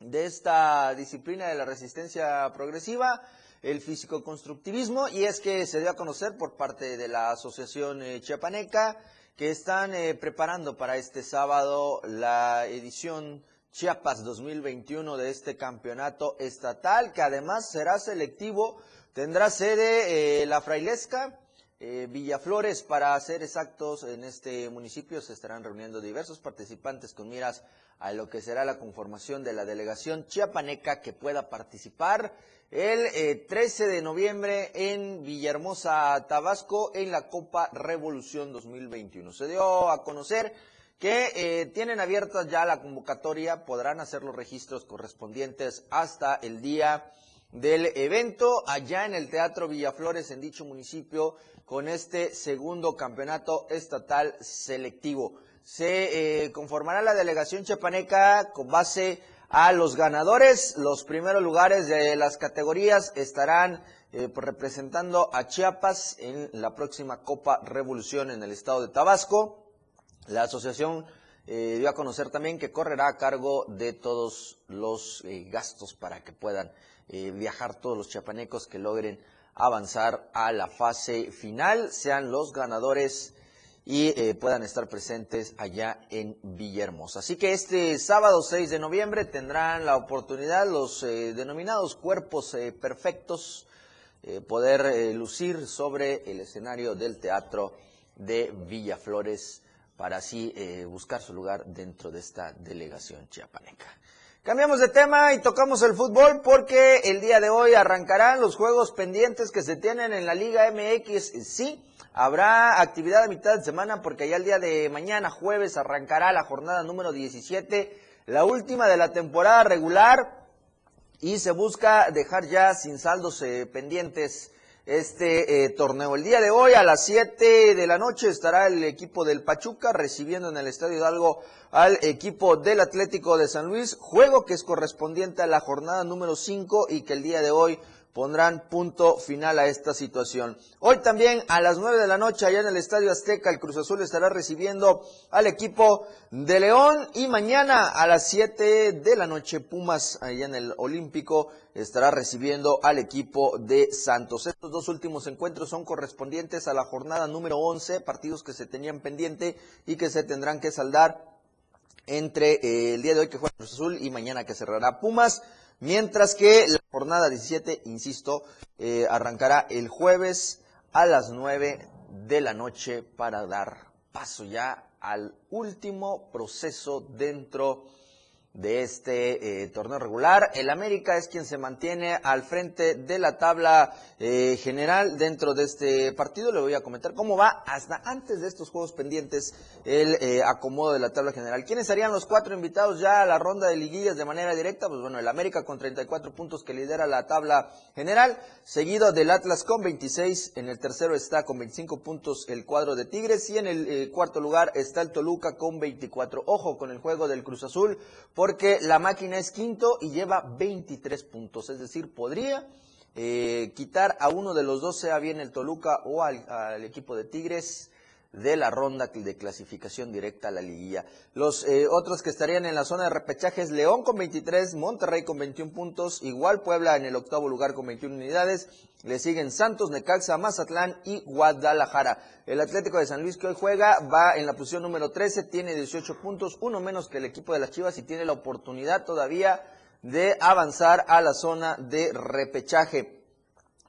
de esta disciplina de la resistencia progresiva el físico-constructivismo y es que se dio a conocer por parte de la Asociación eh, Chiapaneca que están eh, preparando para este sábado la edición Chiapas 2021 de este campeonato estatal que además será selectivo, tendrá sede eh, la Frailesca, Villaflores para ser exactos en este municipio se estarán reuniendo diversos participantes con miras a lo que será la conformación de la delegación chiapaneca que pueda participar el 13 eh, de noviembre en Villahermosa, Tabasco, en la Copa Revolución 2021. Se dio a conocer que eh, tienen abiertas ya la convocatoria, podrán hacer los registros correspondientes hasta el día del evento allá en el Teatro Villaflores en dicho municipio con este segundo campeonato estatal selectivo. Se eh, conformará la delegación chepaneca con base a los ganadores. Los primeros lugares de las categorías estarán eh, pues, representando a Chiapas en la próxima Copa Revolución en el estado de Tabasco. La asociación eh, dio a conocer también que correrá a cargo de todos los gastos para que puedan viajar todos los chiapanecos que logren avanzar a la fase final, sean los ganadores y eh, puedan estar presentes allá en Villahermosa. Así que este sábado 6 de noviembre tendrán la oportunidad los eh, denominados cuerpos eh, perfectos poder lucir sobre el escenario del teatro de Villaflores para así buscar su lugar dentro de esta delegación chiapaneca. Cambiamos de tema y tocamos el fútbol porque el día de hoy arrancarán los juegos pendientes que se tienen en la Liga MX. Sí, habrá actividad a mitad de semana porque ya el día de mañana, jueves, arrancará la jornada número 17, la última de la temporada regular y se busca dejar ya sin saldos eh, pendientes este eh, torneo. El día de hoy a las 7 de la noche estará el equipo del Pachuca recibiendo en el Estadio Hidalgo al equipo del Atlético de San Luis, juego que es correspondiente a la jornada número 5 y que el día de hoy pondrán punto final a esta situación. Hoy también a las 9 de la noche allá en el Estadio Azteca el Cruz Azul estará recibiendo al equipo de León y mañana a las 7 de la noche Pumas allá en el Olímpico estará recibiendo al equipo de Santos. Estos dos últimos encuentros son correspondientes a la jornada número 11, partidos que se tenían pendiente y que se tendrán que saldar entre eh, el día de hoy que juega Cruz Azul y mañana que cerrará Pumas. Mientras que la jornada 17, insisto, eh, arrancará el jueves a las 9 de la noche para dar paso ya al último proceso dentro de este eh, torneo regular. El América es quien se mantiene al frente de la tabla eh, general dentro de este partido. Le voy a comentar cómo va hasta antes de estos juegos pendientes el eh, acomodo de la tabla general. ¿Quiénes serían los cuatro invitados ya a la ronda de liguillas de manera directa? Pues bueno, el América con 34 puntos que lidera la tabla general, seguido del Atlas con 26. En el tercero está con 25 puntos el cuadro de Tigres y en el cuarto lugar está el Toluca con 24. Ojo con el juego del Cruz Azul porque la máquina es quinto y lleva 23 puntos, es decir, podría eh, quitar a uno de los dos, sea bien el Toluca o al equipo de Tigres, de la ronda de clasificación directa a la liguilla. Los eh, otros que estarían en la zona de repechaje es León con 23, Monterrey con 21 puntos, igual Puebla en el octavo lugar con 21 unidades, le siguen Santos, Necaxa, Mazatlán y Guadalajara. El Atlético de San Luis que hoy juega va en la posición número 13, tiene 18 puntos, uno menos que el equipo de las Chivas y tiene la oportunidad todavía de avanzar a la zona de repechaje.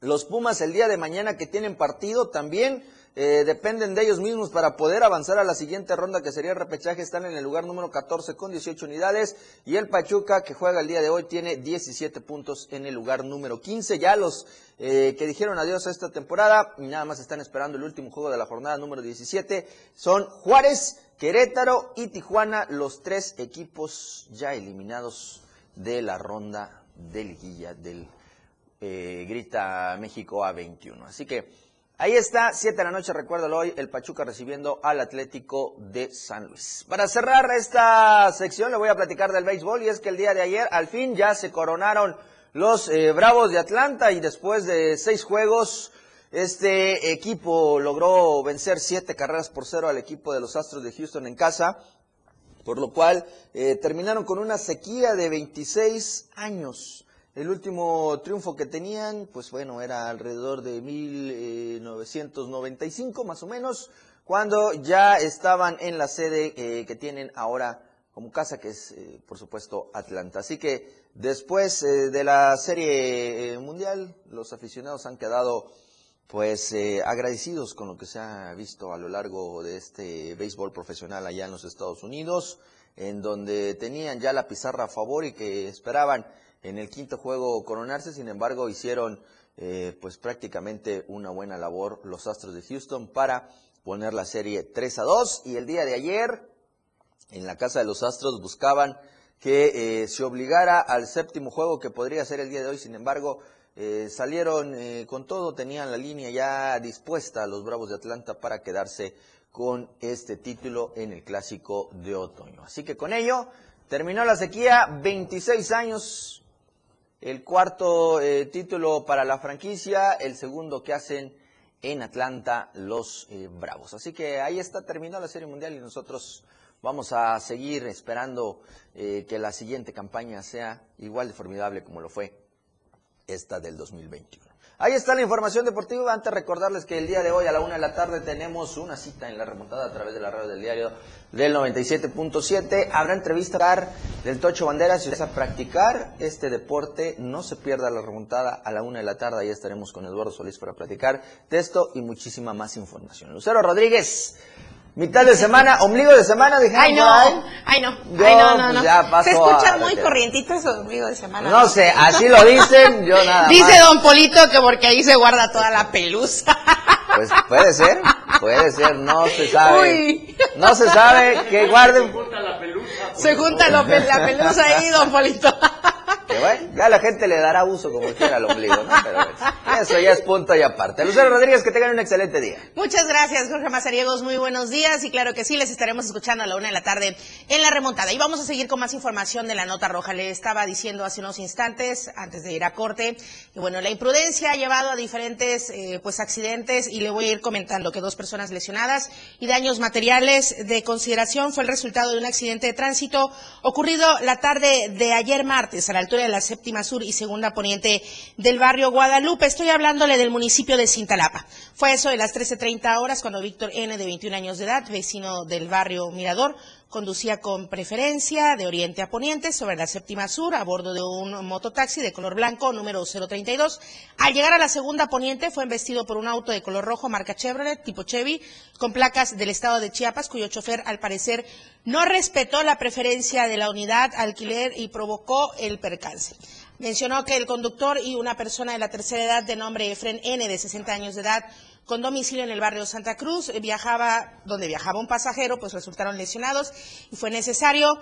Los Pumas el día de mañana que tienen partido también eh, dependen de ellos mismos para poder avanzar a la siguiente ronda que sería el repechaje. Están en el lugar número 14 con 18 unidades y el Pachuca que juega el día de hoy tiene 17 puntos en el lugar número 15. Ya los eh, que dijeron adiós a esta temporada y nada más están esperando el último juego de la jornada número 17 son Juárez, Querétaro y Tijuana, los tres equipos ya eliminados de la ronda de liguilla del eh, Grita México A21. Así que Ahí está, 7 de la noche, recuérdalo hoy, el Pachuca recibiendo al Atlético de San Luis. Para cerrar esta sección le voy a platicar del béisbol y es que el día de ayer al fin ya se coronaron los eh, Bravos de Atlanta y después de seis juegos este equipo logró vencer siete carreras por cero al equipo de los Astros de Houston en casa, por lo cual eh, terminaron con una sequía de 26 años. El último triunfo que tenían, pues bueno, era alrededor de 1995 más o menos, cuando ya estaban en la sede eh, que tienen ahora como casa, que es eh, por supuesto Atlanta. Así que después eh, de la serie mundial, los aficionados han quedado pues agradecidos con lo que se ha visto a lo largo de este béisbol profesional allá en los Estados Unidos, en donde tenían ya la pizarra a favor y que esperaban en el quinto juego coronarse, sin embargo hicieron eh, pues prácticamente una buena labor los Astros de Houston para poner la serie 3 a 2 y el día de ayer en la casa de los Astros buscaban que eh, se obligara al séptimo juego que podría ser el día de hoy, sin embargo eh, salieron con todo, tenían la línea ya dispuesta los Bravos de Atlanta para quedarse con este título en el clásico de otoño. Así que con ello terminó la sequía, 26 años el cuarto eh, título para la franquicia, el segundo que hacen en Atlanta los eh, Bravos. Así que ahí está, terminó la Serie Mundial y nosotros vamos a seguir esperando eh, que la siguiente campaña sea igual de formidable como lo fue esta del 2021. Ahí está la información deportiva. Antes recordarles que el día de hoy a la una de la tarde tenemos una cita en la remontada a través de la radio del diario del 97.7. Habrá entrevista del Tocho Banderas. Si vas a practicar este deporte, no se pierda la remontada a la una de la tarde. Ahí estaremos con Eduardo Solís para platicar de esto y muchísima más información. Lucero Rodríguez. Mitad de semana, ombligo de semana, dije. Ay, no, ay, no, ay, no, no, pues no. ya paso Se escucha a- muy corrientito eso, ombligo de semana. No sé, así lo dicen, yo nada (laughs) más. Dice don Polito que porque ahí se guarda toda la pelusa. (laughs) Pues puede ser, puede ser, no se sabe. Uy. No se sabe que guarden. Se junta lo pe- la pelusa ahí, don Polito. (laughs) Que ya la gente le dará uso como quiera al ombligo, ¿no? Pero eso ya es punto y aparte. Lucero Rodríguez, que tengan un excelente día. Muchas gracias, Jorge Mazariegos. Muy buenos días. Y claro que sí, les estaremos escuchando a la una de la tarde en la remontada. Y vamos a seguir con más información de la nota roja. Le estaba diciendo hace unos instantes, antes de ir a corte, y bueno, la imprudencia ha llevado a diferentes eh, pues accidentes y le voy a ir comentando que dos personas lesionadas y daños materiales de consideración fue el resultado de un accidente de tránsito ocurrido la tarde de ayer martes a la altura de la séptima sur y segunda poniente del barrio Guadalupe. Estoy hablándole del municipio de Cintalapa. Fue eso de las 13.30 horas cuando Víctor N., de 21 años de edad, vecino del barrio Mirador, conducía con preferencia de oriente a poniente sobre la séptima sur a bordo de un mototaxi de color blanco número 032. Al llegar a la segunda poniente fue embestido por un auto de color rojo marca Chevrolet tipo Chevy con placas del estado de Chiapas cuyo chofer al parecer no respetó la preferencia de la unidad alquiler y provocó el percance. Mencionó que el conductor y una persona de la tercera edad de nombre Efren N, de 60 años de edad, con domicilio en el barrio Santa Cruz, eh, viajaba, donde viajaba un pasajero, pues resultaron lesionados y fue necesario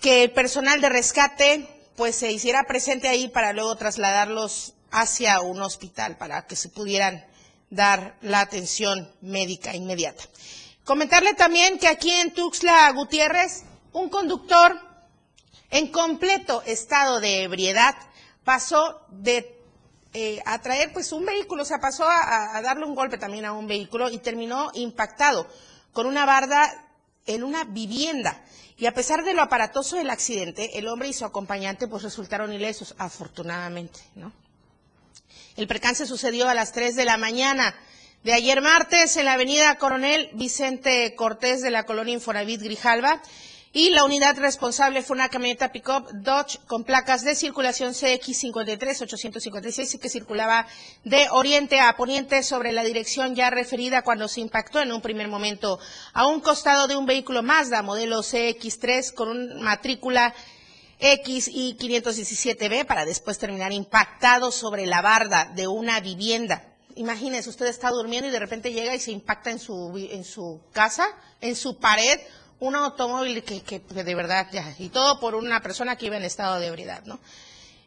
que el personal de rescate pues se hiciera presente ahí para luego trasladarlos hacia un hospital para que se pudieran dar la atención médica inmediata. Comentarle también que aquí en Tuxtla Gutiérrez, un conductor en completo estado de ebriedad pasó de eh, a traer pues un vehículo, o sea, pasó a, a darle un golpe también a un vehículo y terminó impactado con una barda en una vivienda. Y a pesar de lo aparatoso del accidente, el hombre y su acompañante pues resultaron ilesos, afortunadamente, ¿no? El percance sucedió a las 3 de la mañana de ayer martes en la avenida Coronel Vicente Cortés de la colonia Infonavit Grijalva. Y la unidad responsable fue una camioneta pick-up Dodge con placas de circulación CX53-856 que circulaba de oriente a poniente sobre la dirección ya referida cuando se impactó en un primer momento a un costado de un vehículo Mazda modelo CX3 con un matrícula X y 517B para después terminar impactado sobre la barda de una vivienda. Imagínese, usted está durmiendo y de repente llega y se impacta en su, en su casa, en su pared, un automóvil que, que de verdad ya, y todo por una persona que iba en estado de ebriedad, ¿no?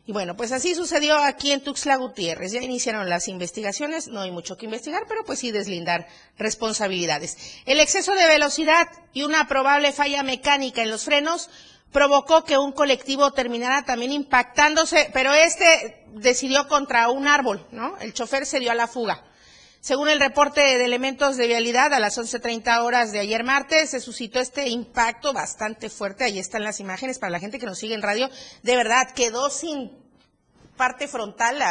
Y bueno, pues así sucedió aquí en Tuxtla Gutiérrez. Ya iniciaron las investigaciones, no hay mucho que investigar, pero pues sí deslindar responsabilidades. El exceso de velocidad y una probable falla mecánica en los frenos provocó que un colectivo terminara también impactándose, pero este decidió contra un árbol, ¿no? El chofer se dio a la fuga. Según el reporte de elementos de vialidad, a las 11.30 horas de ayer martes se suscitó este impacto bastante fuerte. Ahí están las imágenes para la gente que nos sigue en radio. De verdad, quedó sin parte frontal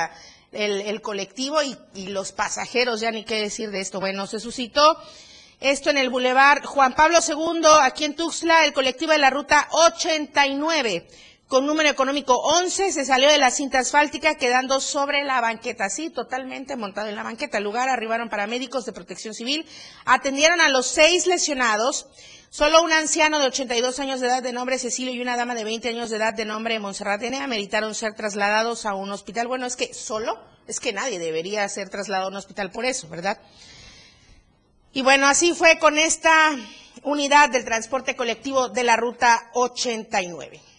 el, colectivo y, y los pasajeros, ya ni qué decir de esto. Bueno, se suscitó esto en el Boulevard Juan Pablo II, aquí en Tuxtla, el colectivo de la ruta 89, con número económico 11, se salió de la cinta asfáltica quedando sobre la banqueta, sí, totalmente montado en la banqueta. Al lugar arribaron paramédicos de protección civil, atendieron a los seis lesionados, Solo un anciano de 82 años de edad de nombre Cecilio y una dama de 20 años de edad de nombre Monserrat N. ameritaron ser trasladados a un hospital. Bueno, es que solo, es que nadie debería ser trasladado a un hospital por eso, ¿verdad? Y bueno, así fue con esta unidad del transporte colectivo de la ruta 89.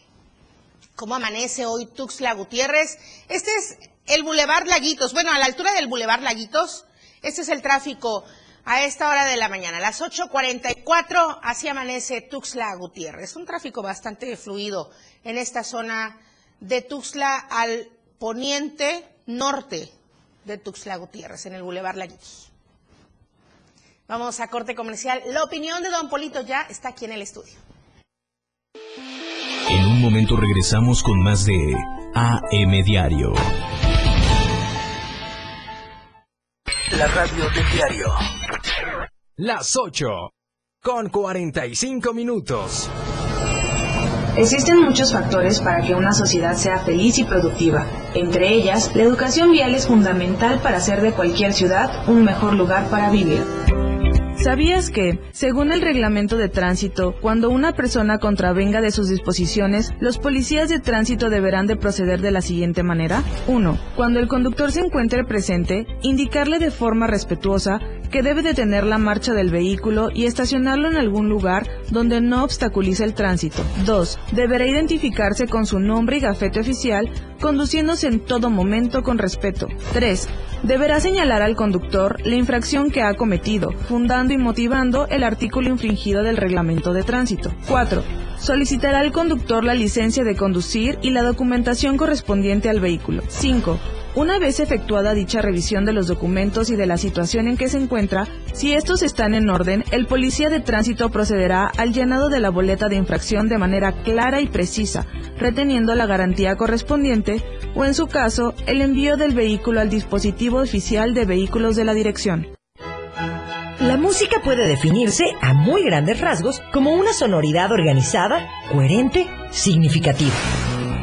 ¿Cómo amanece hoy Tuxtla Gutiérrez? Este es el Boulevard Laguitos. Bueno, a la altura del Boulevard Laguitos, este es el tráfico a esta hora de la mañana. A las 8.44, así amanece Tuxtla Gutiérrez. Un tráfico bastante fluido en esta zona de Tuxtla al poniente norte de Tuxtla Gutiérrez, en el Boulevard Laguitos. Vamos a corte comercial. La opinión de Don Polito ya está aquí en el estudio. En un momento regresamos con más de AM Diario. La radio del diario. Las 8 con 45 minutos. Existen muchos factores para que una sociedad sea feliz y productiva. Entre ellas, la educación vial es fundamental para hacer de cualquier ciudad un mejor lugar para vivir. ¿Sabías que, según el reglamento de tránsito, cuando una persona contravenga de sus disposiciones, los policías de tránsito deberán de proceder de la siguiente manera? 1. Cuando el conductor se encuentre presente, indicarle de forma respetuosa que debe detener la marcha del vehículo y estacionarlo en algún lugar donde no obstaculice el tránsito. 2. Deberá identificarse con su nombre y gafete oficial, conduciéndose en todo momento con respeto. 3. Deberá señalar al conductor la infracción que ha cometido, fundando y motivando el artículo infringido del reglamento de tránsito. 4. Solicitará al conductor la licencia de conducir y la documentación correspondiente al vehículo. 5. Una vez efectuada dicha revisión de los documentos y de la situación en que se encuentra, si estos están en orden, el policía de tránsito procederá al llenado de la boleta de infracción de manera clara y precisa, reteniendo la garantía correspondiente o, en su caso, el envío del vehículo al dispositivo oficial de vehículos de la dirección. La música puede definirse a muy grandes rasgos como una sonoridad organizada, coherente, significativa.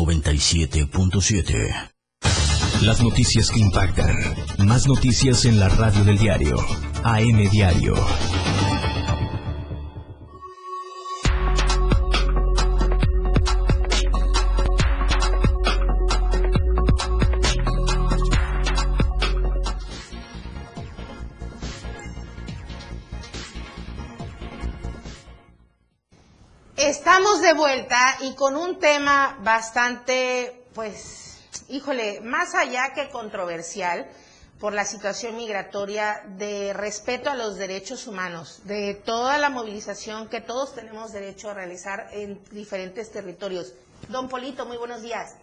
97.7. Las noticias que impactan. Más noticias en la radio del diario. AM Diario. Vuelta y con un tema bastante, pues, híjole, más allá que controversial por la situación migratoria, de respeto a los derechos humanos, de toda la movilización que todos tenemos derecho a realizar en diferentes territorios. Don Polito, muy buenos días.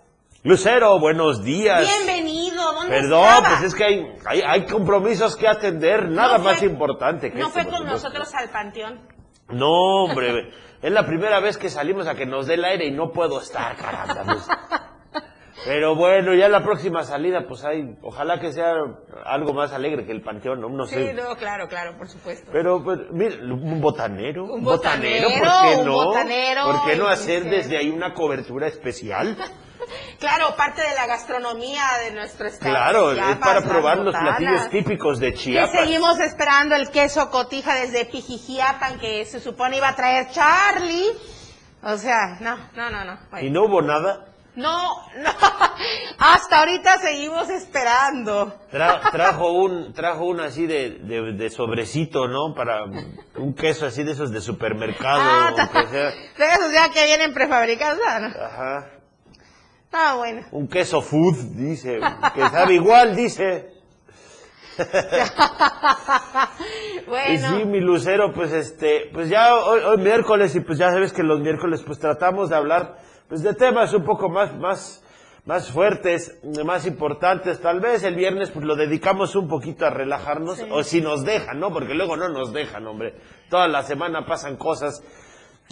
Lucero, buenos días. Bienvenido, ¿dónde Perdón, estaba? pues es que hay, hay, hay compromisos que atender, nada No fue- más importante que ¿No este, fue con nosotros al panteón? No, hombre, es la primera vez que salimos a que nos dé el aire y no puedo estar, caramba. pues. (laughs) Pero bueno, ya la próxima salida, pues hay, ojalá que sea algo más alegre que el panteón, no, no Sí, sé. no, claro, claro, por supuesto. Pero, pues, mire, un botanero. Un botanero, ¿por qué un no? botanero, ¿Por qué no hacer desde ahí una cobertura especial? (laughs) Claro, parte de la gastronomía de nuestro estado. Claro, Chiapas, es para probar los platillos típicos de Chiapas. seguimos esperando el queso cotija desde Pijijiapan que se supone iba a traer Charlie. O sea, no, no, no, no. ¿Y no hubo nada? No, no. (laughs) Hasta ahorita seguimos esperando. Tra- trajo un trajo un así de, de, de sobrecito, ¿no? Para un queso así de esos de supermercado, Ah, sea. (laughs) De esos ya que vienen prefabricados, ¿no? Ajá. Ah, bueno. Un queso food, dice, que sabe igual, dice. (laughs) Y bueno. sí, mi lucero, pues este, pues ya hoy, hoy miércoles y pues ya sabes que los miércoles pues tratamos de hablar pues de temas un poco más más más fuertes, más importantes, tal vez el viernes pues lo dedicamos un poquito a relajarnos o si nos dejan, ¿no? Porque luego no nos dejan, hombre. Toda la semana pasan cosas.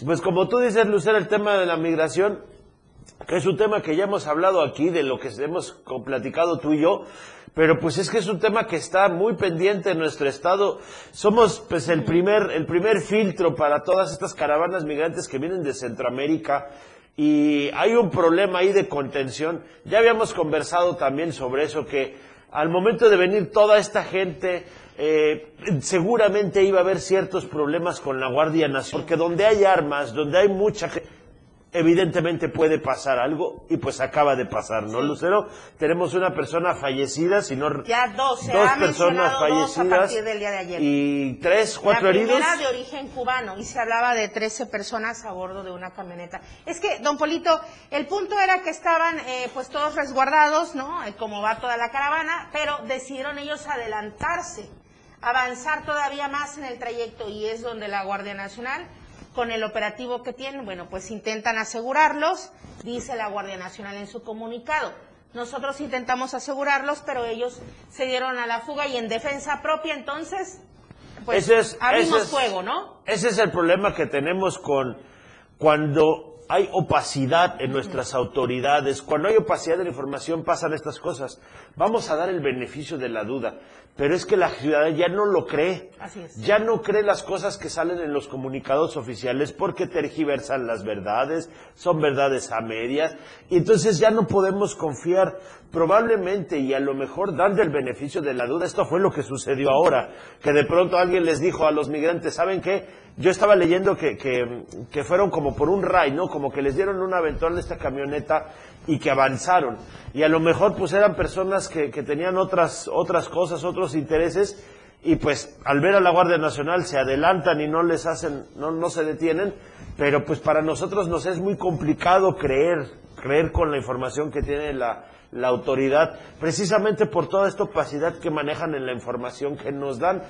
Pues como tú dices, Lucero, el tema de la migración que es un tema que ya hemos hablado aquí, de lo que hemos platicado tú y yo, pero pues es que es un tema que está muy pendiente en nuestro estado. Somos pues el primer, el primer filtro para todas estas caravanas migrantes que vienen de Centroamérica y hay un problema ahí de contención. Ya habíamos conversado también sobre eso, que al momento de venir toda esta gente, eh, seguramente iba a haber ciertos problemas con la Guardia Nacional, porque donde hay armas, donde hay mucha gente, evidentemente puede pasar algo y pues acaba de pasar, ¿no, Lucero? Tenemos una persona fallecida, si no... Ya dos, se dos ha personas mencionado dos a fallecidas partir del día de ayer. y tres, cuatro la heridos. primera de origen cubano y se hablaba de 13 personas a bordo de una camioneta. Es que, don Polito, el punto era que estaban eh, pues todos resguardados, ¿no? Eh, Como va toda la caravana, pero decidieron ellos adelantarse, avanzar todavía más en el trayecto y es donde la Guardia Nacional con el operativo que tienen, bueno, pues intentan asegurarlos, dice la Guardia Nacional en su comunicado. Nosotros intentamos asegurarlos, pero ellos se dieron a la fuga y en defensa propia, entonces, pues Ese es- abrimos ese es- fuego, ¿no? Ese es el problema que tenemos con cuando hay opacidad en nuestras autoridades, cuando hay opacidad de la información pasan estas cosas. Vamos a dar el beneficio de la duda, pero es que la ciudadanía ya no lo cree. Así es. Ya no cree las cosas que salen en los comunicados oficiales porque tergiversan las verdades, son verdades a medias, y entonces ya no podemos confiar. Probablemente y a lo mejor dando el beneficio de la duda, esto fue lo que sucedió ahora, que de pronto alguien les dijo a los migrantes, ¿saben qué? Yo estaba leyendo que, que, fueron como por un ray, ¿no? Como que les dieron un aventón a esta camioneta y que avanzaron. Y a lo mejor pues eran personas que, que tenían otras, otras cosas, otros intereses, y pues al ver a la Guardia Nacional se adelantan y no les hacen, no, no se detienen, pero pues para nosotros nos es muy complicado creer, creer con la información que tiene la, la autoridad, precisamente por toda esta opacidad que manejan en la información que nos dan.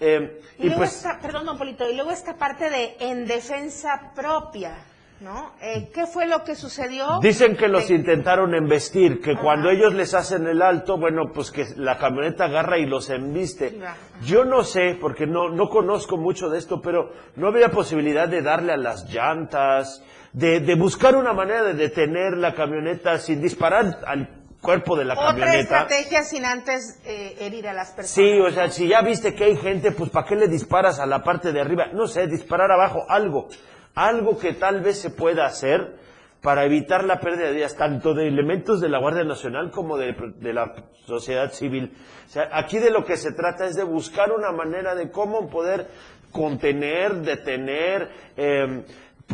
Eh, Y, y luego pues esta, perdón, don Polito, y luego esta parte de en defensa propia, ¿no? Eh, ¿Qué fue lo que sucedió? Dicen que los De- intentaron embestir, que cuando ellos les hacen el alto, bueno, pues que la camioneta agarra y los embiste. Ajá. Yo no sé, porque no, no conozco mucho de esto, pero no había posibilidad de darle a las llantas, de, de buscar una manera de detener la camioneta sin disparar al cuerpo de la Otra camioneta. estrategia sin antes eh, herir a las personas. Sí, o sea, si ya viste que hay gente, pues ¿para qué le disparas a la parte de arriba? No sé, disparar abajo, algo. Algo que tal vez se pueda hacer para evitar la pérdida de vidas, tanto de elementos de la Guardia Nacional como de, de la sociedad civil. O sea, aquí de lo que se trata es de buscar una manera de cómo poder contener, detener, eh,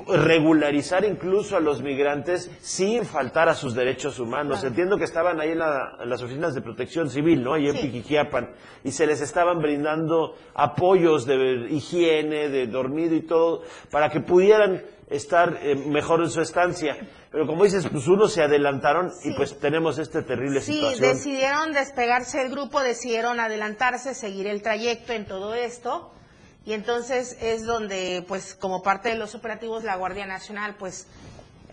regularizar incluso a los migrantes sin faltar a sus derechos humanos. Entiendo que estaban ahí en, la- en las oficinas de protección civil, ¿no? Ahí en Sí. Piquiquiapan, y se les estaban brindando apoyos de higiene, de dormido y todo, para que pudieran estar eh, mejor en su estancia. Pero como dices, pues unos se adelantaron y pues tenemos esta terrible Sí, situación. decidieron despegarse del grupo, decidieron adelantarse, seguir el trayecto en todo esto. Y entonces es donde, pues, como parte de los operativos, la Guardia Nacional, pues,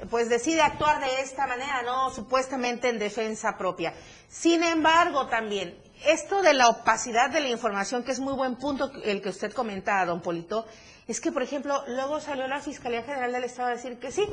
pues decide actuar de esta manera, ¿no? Supuestamente en defensa propia. Sin embargo, también, esto de la opacidad de la información, que es muy buen punto el que usted comentaba, don Polito, es que, por ejemplo, luego salió la Fiscalía General del Estado a decir que sí,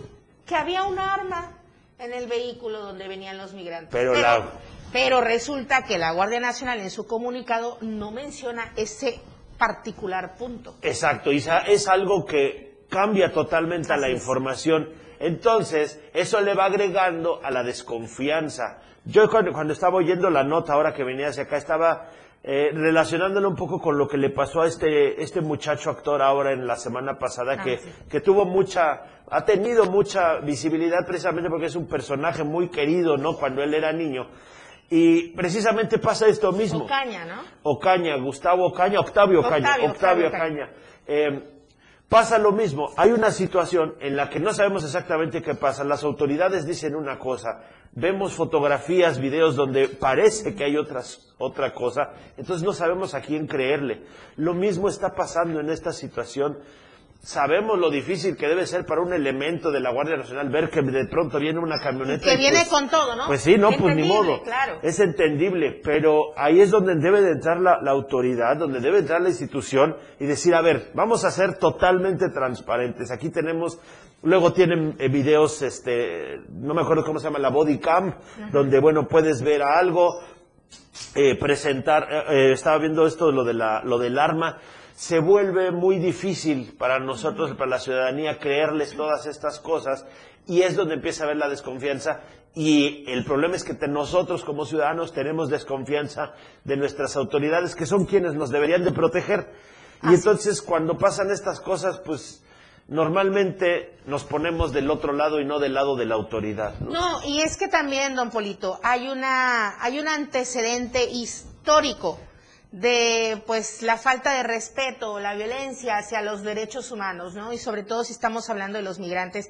que había un arma en el vehículo donde venían los migrantes. Pero la- pero resulta que la Guardia Nacional en su comunicado no menciona ese particular punto. Exacto, y sa- es algo que cambia totalmente a la información. Entonces, eso le va agregando a la desconfianza. Yo cuando, cuando estaba oyendo la nota ahora que venía hacia acá, estaba eh, relacionándolo un poco con lo que le pasó a este, este muchacho actor ahora en la semana pasada, Ah, que, sí. que tuvo mucha, ha tenido mucha visibilidad precisamente porque es un personaje muy querido, ¿no? Cuando él era niño. Y precisamente pasa esto mismo. Ocaña, ¿no? Ocaña, Gustavo Ocaña, Octavio Ocaña, Octavio, Octavio, Octavio Ocaña. Eh, pasa lo mismo, hay una situación en la que no sabemos exactamente qué pasa, las autoridades dicen una cosa, vemos fotografías, videos donde parece que hay otras, otra cosa, entonces no sabemos a quién creerle. Lo mismo está pasando en esta situación. Sabemos lo difícil que debe ser para un elemento de la Guardia Nacional ver que de pronto viene una camioneta. Que y viene pues- con todo, ¿no? Pues sí, no, pues ni modo. Claro. Es entendible, pero ahí es donde debe de entrar la, la autoridad, donde debe entrar la institución y decir, a ver, vamos a ser totalmente transparentes. Aquí tenemos, luego tienen eh, videos, este, no me acuerdo cómo se llama, la body cam, donde, bueno, puedes ver a algo, eh, presentar, eh, eh, estaba viendo esto, lo, de la, lo del arma, se vuelve muy difícil para nosotros, para la ciudadanía, creerles todas estas cosas y es donde empieza a haber la desconfianza y el problema es que te- nosotros como ciudadanos tenemos desconfianza de nuestras autoridades que son quienes nos deberían de proteger y entonces cuando pasan estas cosas pues normalmente nos ponemos del otro lado y no del lado de la autoridad. ¿no? No, y es que también, don Polito, hay una, hay un antecedente histórico de pues la falta de respeto, la violencia hacia los derechos humanos, ¿no? Y sobre todo si estamos hablando de los migrantes.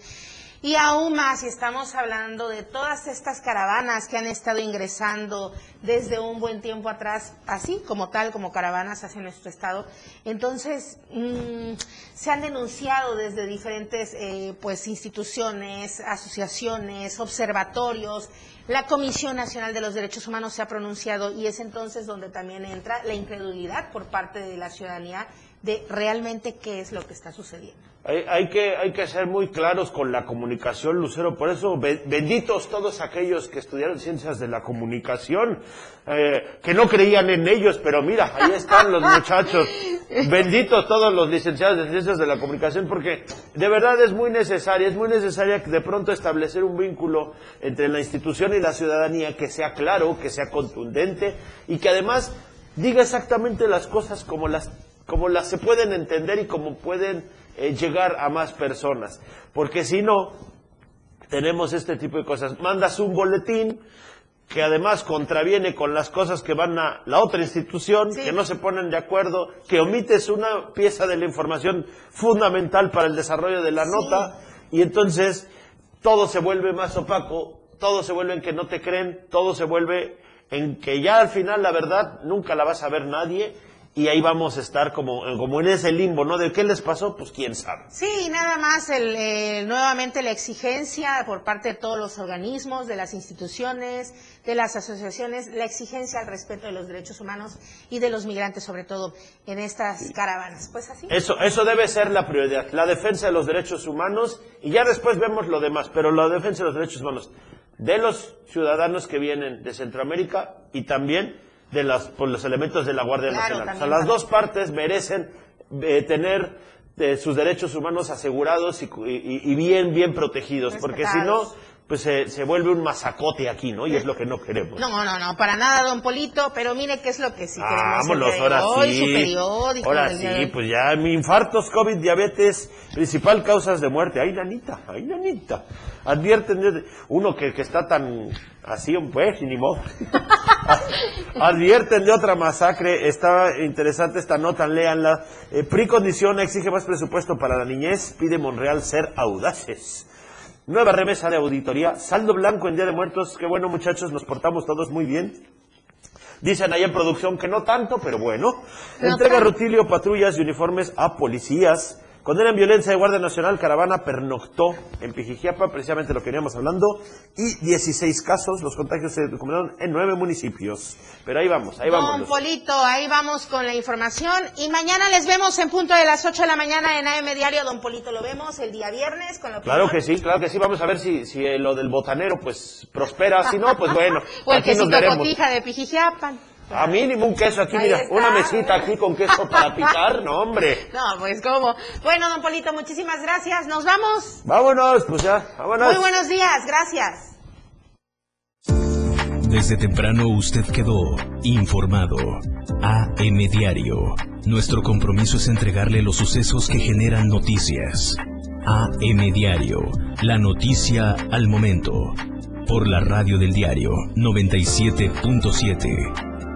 Y aún más si estamos hablando de todas estas caravanas que han estado ingresando desde un buen tiempo atrás, así como tal, como caravanas hacia nuestro estado. Entonces, mm, se han denunciado desde diferentes eh, pues instituciones, asociaciones, observatorios. La Comisión Nacional de los Derechos Humanos se ha pronunciado y es entonces donde también entra la incredulidad por parte de la ciudadanía de realmente qué es lo que está sucediendo. Hay, hay que, hay que ser muy claros con la comunicación, Lucero. Por eso, be- benditos todos aquellos que estudiaron ciencias de la comunicación, eh, que no creían en ellos, pero mira, ahí están los muchachos. (laughs) Benditos todos los licenciados de ciencias de la comunicación, porque de verdad es muy necesaria, es muy necesaria de pronto establecer un vínculo entre la institución y la ciudadanía que sea claro, que sea contundente y que además diga exactamente las cosas como las como las se pueden entender y como pueden eh, llegar a más personas. Porque si no, tenemos este tipo de cosas. Mandas un boletín que además contraviene con las cosas que van a la otra institución, que no se ponen de acuerdo, que omites una pieza de la información fundamental para el desarrollo de la nota y entonces todo se vuelve más opaco, todo se vuelve en que no te creen, todo se vuelve en que ya al final la verdad nunca la vas a ver nadie y ahí vamos a estar como, como en ese limbo, ¿no? ¿De qué les pasó? Pues quién sabe. Sí, nada más el, eh, nuevamente la exigencia por parte de todos los organismos, de las instituciones, de las asociaciones, la exigencia al respeto de los derechos humanos y de los migrantes, sobre todo en estas caravanas. Pues así. Eso, eso debe ser la prioridad, la defensa de los derechos humanos y ya después vemos lo demás, pero la defensa de los derechos humanos de los ciudadanos que vienen de Centroamérica y también de las, por los elementos de la Guardia Claro, Nacional. O sea, las dos partes merecen eh, tener eh, sus derechos humanos asegurados y, y- y bien, bien protegidos, porque si no. Pues se se vuelve un masacote aquí, ¿no? Y es lo que no queremos. No, no, no, para nada, don Polito, pero mire qué es lo que sí queremos. Vámonos, ahora sí. Su periódico. Ahora de sí, pues ya, mi infartos, COVID, diabetes, principal causas de muerte. Ay, nanita, ay, nanita. Advierten, de- uno que, que está tan así, pues, ni modo. (laughs) Advierten de otra masacre. Está interesante esta nota, léanla. Eh, PRI condiciona, exige más presupuesto para la niñez, pide Monreal ser audaces. Nueva remesa de auditoría, saldo blanco en Día de Muertos. Qué bueno, muchachos, nos portamos todos muy bien. Dicen ahí en producción que no tanto, pero bueno. No Entrega rutilio, patrullas y uniformes a policías. Condenan violencia de Guardia Nacional, caravana pernoctó en Pijijiapa, precisamente lo que veníamos hablando. Y 16 casos, los contagios se documentaron en 9 municipios. Pero ahí vamos, ahí vamos. Don. Polito, ahí vamos con la información. Y mañana les vemos en punto de las 8 de la mañana en AM Diario. Don Polito lo vemos el día viernes con la Claro opinión. que sí, claro que sí. Vamos a ver si, si eh, lo del botanero pues prospera. Si no, pues bueno, (laughs) O el aquí nos quesito veremos. cotija de Pijijiapan. A mínimo un queso aquí, Ahí mira, está. una mesita aquí con queso para picar, no hombre. (laughs) No, pues cómo. Bueno, don Polito, muchísimas gracias. Nos vamos. Vámonos, pues ya, vámonos. Muy buenos días. Gracias. Desde temprano usted quedó informado. AM Diario. Nuestro compromiso es entregarle los sucesos que generan noticias. AM Diario. La noticia al momento. Por la radio del diario 97.7.